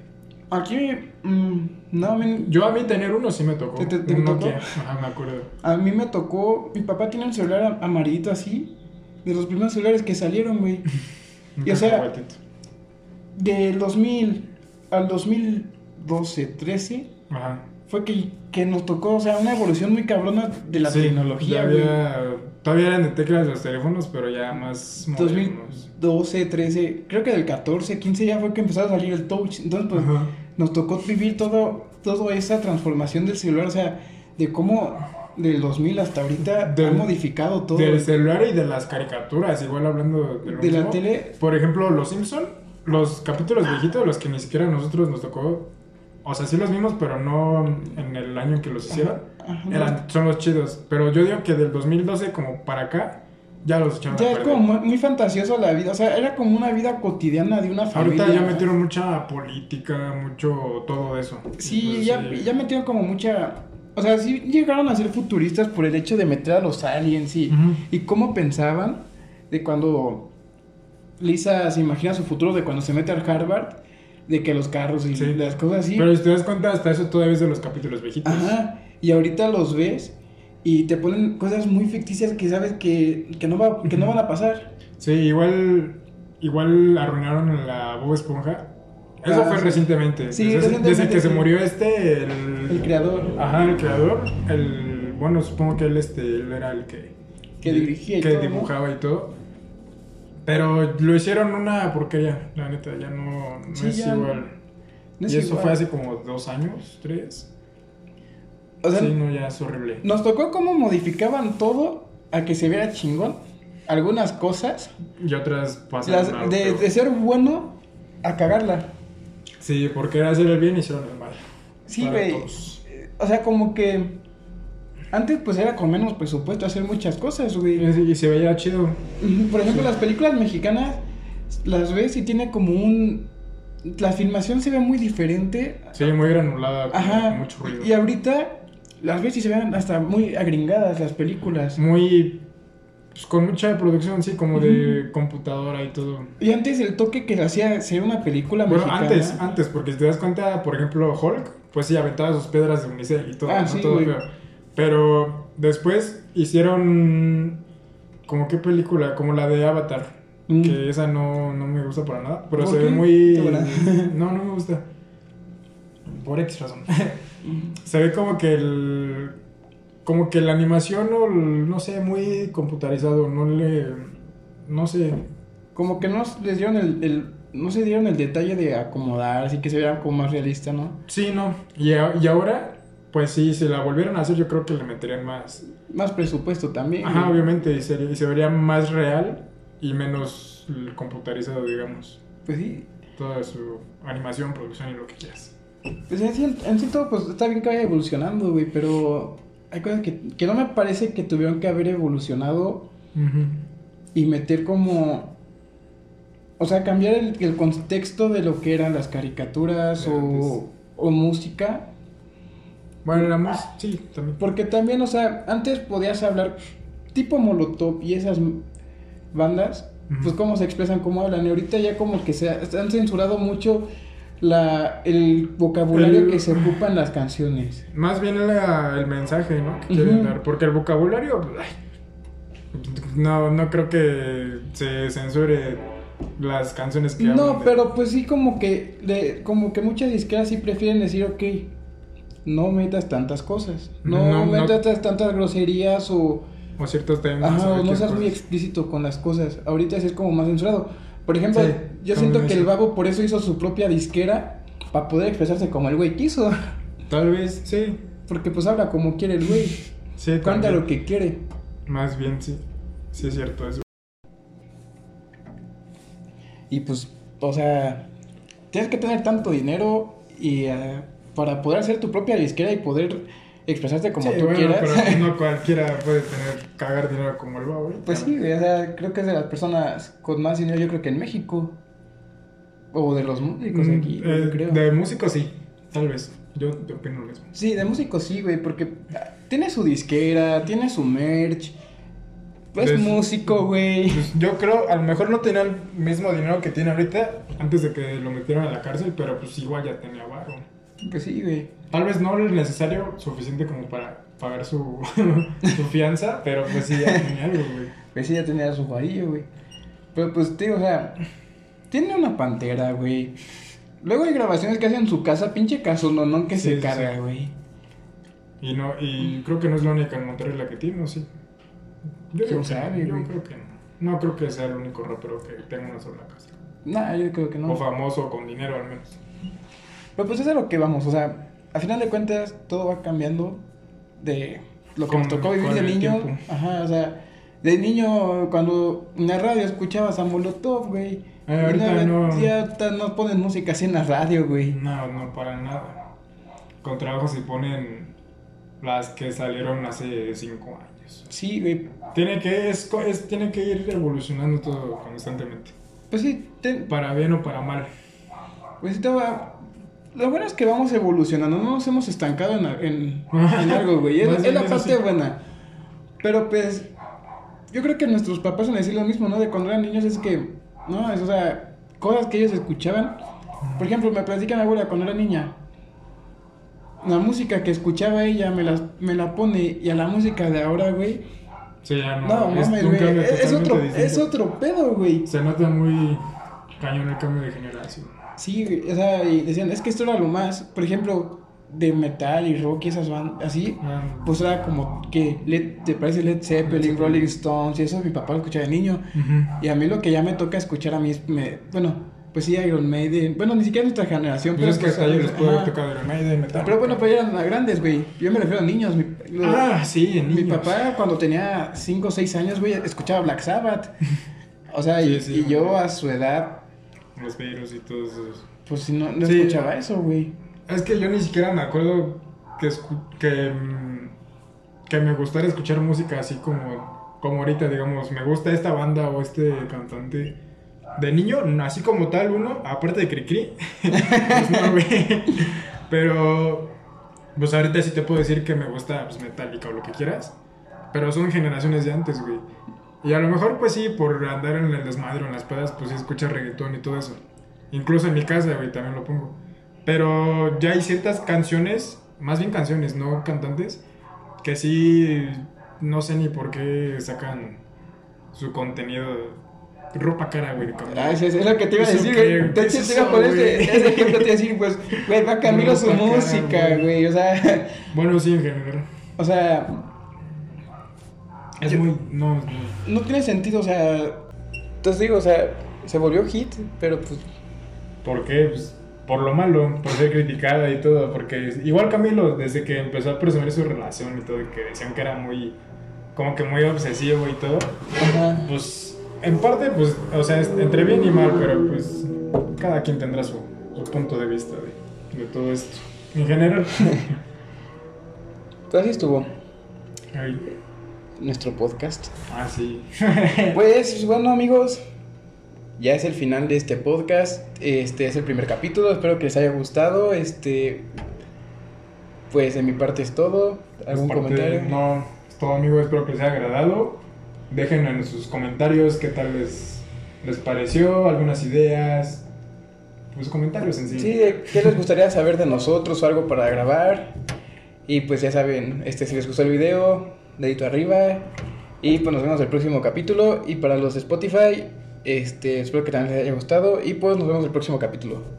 Aquí, mm, no, a mí, Yo a mí tener uno sí me tocó. ¿Te- te- te un tocó? Ajá, me acuerdo. a mí me tocó, mi papá tiene un celular am- amarillito así, de los primeros celulares que salieron, güey. (laughs) Y o sea-. Del 2000 al 2012, 13, Ajá. Fue que, que nos tocó, o sea, una evolución muy cabrona de la Sí, tecnología, güey. había- Todavía eran de teclas los teléfonos, pero ya más modernos. 2012, 13, creo que del 14, 15 ya fue que empezó a salir el touch. Entonces, pues, Ajá. nos tocó vivir todo, toda esa transformación del celular, o sea, de cómo del 2000 hasta ahorita Del- ha modificado todo. Del celular y de las caricaturas, igual hablando de lo De la tele. Por ejemplo, Los Simpson, los capítulos viejitos, los que ni siquiera a nosotros nos tocó. O sea, sí los vimos, pero no en el año en que los hicieron. Ajá, Eran, son los chidos. Pero yo digo que del 2012 como para acá, Ya los echaron a Ya es perder. como muy, muy fantasioso la vida. O sea, era como una vida cotidiana de una familia. Ahorita ya metieron mucha política, mucho todo eso. Sí, Entonces, ya, sí. ya metieron como mucha. O sea, sí llegaron a ser futuristas por el hecho de meter a los aliens y, Ujú. y cómo pensaban de cuando Lisa se imagina su futuro de cuando se mete al Harvard, de que los carros y Sí. las cosas así. Pero si te das cuenta, hasta eso todavía es de los capítulos viejitos. Ajá, y ahorita los ves y te ponen cosas muy ficticias que sabes que, que, no, va, que no van a pasar. Sí, igual, igual arruinaron la Bob Esponja. Eso Ah, fue sí. recientemente. Sí, desde, recientemente, desde que se murió este, el, El creador. Ajá, el creador. El, bueno, supongo que él, este, él era el que, Que dirigía y que todo, ¿no? dibujaba y todo. Pero lo hicieron una porquería, la neta, ya no, no Sí, es ya igual. No es y eso igual. fue hace como dos años, tres. O sea, sí, no, ya es horrible. nos tocó cómo modificaban todo a que se viera chingón. Algunas cosas. Y otras algo de, de ser bueno a cagarla. Sí, porque era hacer el bien y hicieron el mal. Sí, güey. O sea, como que. Antes, pues era con menos presupuesto hacer muchas cosas, güey. Y, se veía chido. Por ejemplo, Sí. las películas mexicanas las ves y tiene como un. La filmación se ve muy diferente. Sí, muy granulada, con Ajá. mucho ruido. Y ahorita las ves y se ven hasta muy agringadas las películas. Muy. Pues, con mucha producción, sí, como de computadora y todo. Y antes el toque que le hacía ser una película Bueno, mexicana. antes, antes, porque si te das cuenta, por ejemplo, Hulk, pues sí, aventaba sus piedras de unicel y todo, Ah, ¿no? sí, todo feo. Pero después hicieron. ¿Como qué película? Como la de Avatar. Mm. Que esa no, no me gusta para nada. Pero ¿Por se ve muy. (laughs) No, no me gusta. Por X razón. (laughs) (laughs) se ve como que el. Como que la animación, o el- no sé, muy computarizado. No le. No sé. Como que no les dieron el, el- no se dieron el detalle de acomodar, así que se vean como más realista, ¿no? Sí, no. Y, a- y ahora, pues sí, si la volvieran a hacer, yo creo que le meterían más. Más presupuesto también. Ajá, obviamente, y, sería- y se vería más real y menos computarizado, digamos. Pues sí. Toda su animación, producción y lo que quieras. Pues en sí, en sí todo pues está bien que vaya evolucionando, güey, pero hay cosas que, que no me parece que tuvieron que haber evolucionado y meter como... O sea, cambiar el, el contexto de lo que eran las caricaturas o, o música. Bueno, la música, sí, también. Porque también, o sea, antes podías hablar tipo Molotov y esas bandas, pues cómo se expresan, cómo hablan. Y ahorita ya como que se ha- han censurado mucho la, el vocabulario El- que se ocupa en las canciones. Más bien la- el mensaje, ¿no? Que quieren dar. Porque el vocabulario, ay, no, no creo que se censure las canciones que hablan No, de- pero pues sí como que le- como que muchas disqueras sí prefieren decir, ok, no metas tantas cosas, no, No, no. metas tantas groserías o, O ciertos temas. ajá, o no seas muy explícito con las cosas. Ahorita es como más censurado. Por ejemplo, Sí, yo siento que el babo por eso hizo su propia disquera para poder expresarse como el güey quiso, (laughs) Tal vez, sí. porque pues habla como quiere el güey, Sí, canta lo que quiere. Más bien, sí. Sí, es cierto eso. Y pues, o sea, tienes que tener tanto dinero y eh, para poder hacer tu propia disquera y poder expresarte como Sí, tú bueno, quieras. pero no (laughs) cualquiera puede tener, cagar dinero como el. ¿eh? Pues sí, güey, o sea, creo que es de las personas con más dinero, yo creo que en México. O de los músicos Mm, aquí, eh, yo creo. De músicos sí, tal vez. Yo te opino lo mismo. Sí, de músicos sí, güey, porque ah, tiene su disquera, tiene su merch. Es músico, güey. Pues yo creo, a lo mejor no tenía el mismo dinero que tiene ahorita antes de que lo metieran a la cárcel, pero pues igual ya tenía varo. Pues sí, güey. Tal vez no lo necesario suficiente como para pagar su, (laughs) su fianza, pero pues sí ya tenía algo, güey. Pues sí, ya tenía su varillo, güey. Pero pues, tío, o sea, tiene una pantera, güey. Luego hay grabaciones que hace en su casa, pinche caso, no, no, que Sí, se carga, sí. güey. Y no, y creo que no es la única en Monterrey la que tiene, ¿o sí? Yo ¿Quién digo que sabe, yo creo que no. No creo que sea el único rapero que tenga una sola casa. Nah, yo creo que no. O famoso, con dinero al menos. Pero pues es a lo que vamos, o sea, a final de cuentas todo va cambiando de lo que Con- nos tocó vivir de niño. tiempo. Ajá, o sea, de niño cuando en la radio escuchabas a Molotov, güey. Eh, ahorita Y no. Ya no ponen música así en la radio, güey. No, no, para nada. Con trabajo se ponen las que salieron hace 5 años. Sí, güey. Tiene que, es, es- tiene que ir evolucionando todo constantemente. Pues sí, te- Para bien o para mal. pues sí te va- Lo bueno es que vamos evolucionando, no nos hemos estancado en, en, (laughs) en algo, güey. Es, es la parte sí. buena. Pero pues, yo creo que nuestros papás van a decir lo mismo, ¿no? De cuando eran niños es que, no, es, o sea, cosas que ellos escuchaban. Por ejemplo, me platica mi abuela cuando era niña. La música que escuchaba ella me la, me la pone y a la música de ahora, güey. Sí, ya no. No, es mames, un güey. Es, es otro, distinto. es otro pedo, güey. Se nota muy cañón el cambio de generación. Sí, o sea, y decían, es que esto era lo más, por ejemplo, de metal y rock y esas bandas, así, Ah, pues era como que, Led, te parece Led Zeppelin. Rolling Stones, y eso mi papá lo escuchaba de niño. Y a mí lo que ya me toca escuchar a mí es, me, bueno, pues sí, Iron Maiden, bueno, ni siquiera nuestra generación, Pero pero es que pues, hasta ellos les puede haber tocado Iron Maiden, Metallica. Pero bueno, pues eran grandes, güey, yo me refiero a niños, mi, Ah, sí, en mi niños. papá cuando tenía 5 o 6 años, güey, escuchaba Black Sabbath. (laughs) O sea, y, Sí, sí. y yo a su edad, Los virus y todos esos. pues si no, no Sí. escuchaba eso, güey. Es que yo ni siquiera me acuerdo que, escu- que, mm, que me gustara escuchar música así como, como ahorita, digamos, me gusta esta banda o este cantante. De niño, así como tal uno, aparte de Cricri, (laughs) pues no, güey. Pero, pues ahorita sí te puedo decir que me gusta pues, Metallica o lo que quieras. Pero son generaciones de antes, güey. Y a lo mejor, pues sí, por andar en el desmadre o en las pedas, pues sí escuchas reggaetón y todo eso. Incluso en mi casa, güey, también lo pongo. Pero ya hay ciertas canciones, más bien canciones, no cantantes, que sí no sé ni por qué sacan su contenido. Ropa cara, güey. Ah, es, es lo que te iba a ¿Eso decir, güey. ¿Qué De es hecho, te iba a poner ese, ejemplo, te iba a decir, pues, güey, va (laughs) Camilo su cara, música, güey. güey. O sea, Bueno, sí, en general. o sea, Es Yo- muy. No, no. no tiene sentido, o sea. Entonces digo, o sea, se volvió hit, pero pues. ¿Por qué? Pues por lo malo, por ser criticada y todo. Porque igual Camilo, desde que empezó a presumir su relación y todo, que decían que era muy. como que muy obsesivo y todo. Ajá. Pues en parte, pues, o sea, entre bien y mal, pero pues cada quien tendrá su, su punto de vista de, de todo esto. En general. (laughs) Así estuvo Ay, nuestro podcast. ah, sí. (laughs) Pues bueno, amigos, ya es el final de este podcast. Este es el primer capítulo. Espero que les haya gustado. Este, pues de mi parte es todo. ¿Algún Parte- comentario? No, es todo, amigo. Espero que les haya agradado. Dejen en sus comentarios qué tal les, les pareció, algunas ideas. Pues comentarios en sí. Sí, ¿qué les gustaría saber de nosotros o algo para grabar? Y pues ya saben, este si les gustó el video, dedito arriba. Y pues nos vemos el próximo capítulo. Y para los de Spotify, este espero que también les haya gustado. Y pues nos vemos el próximo capítulo.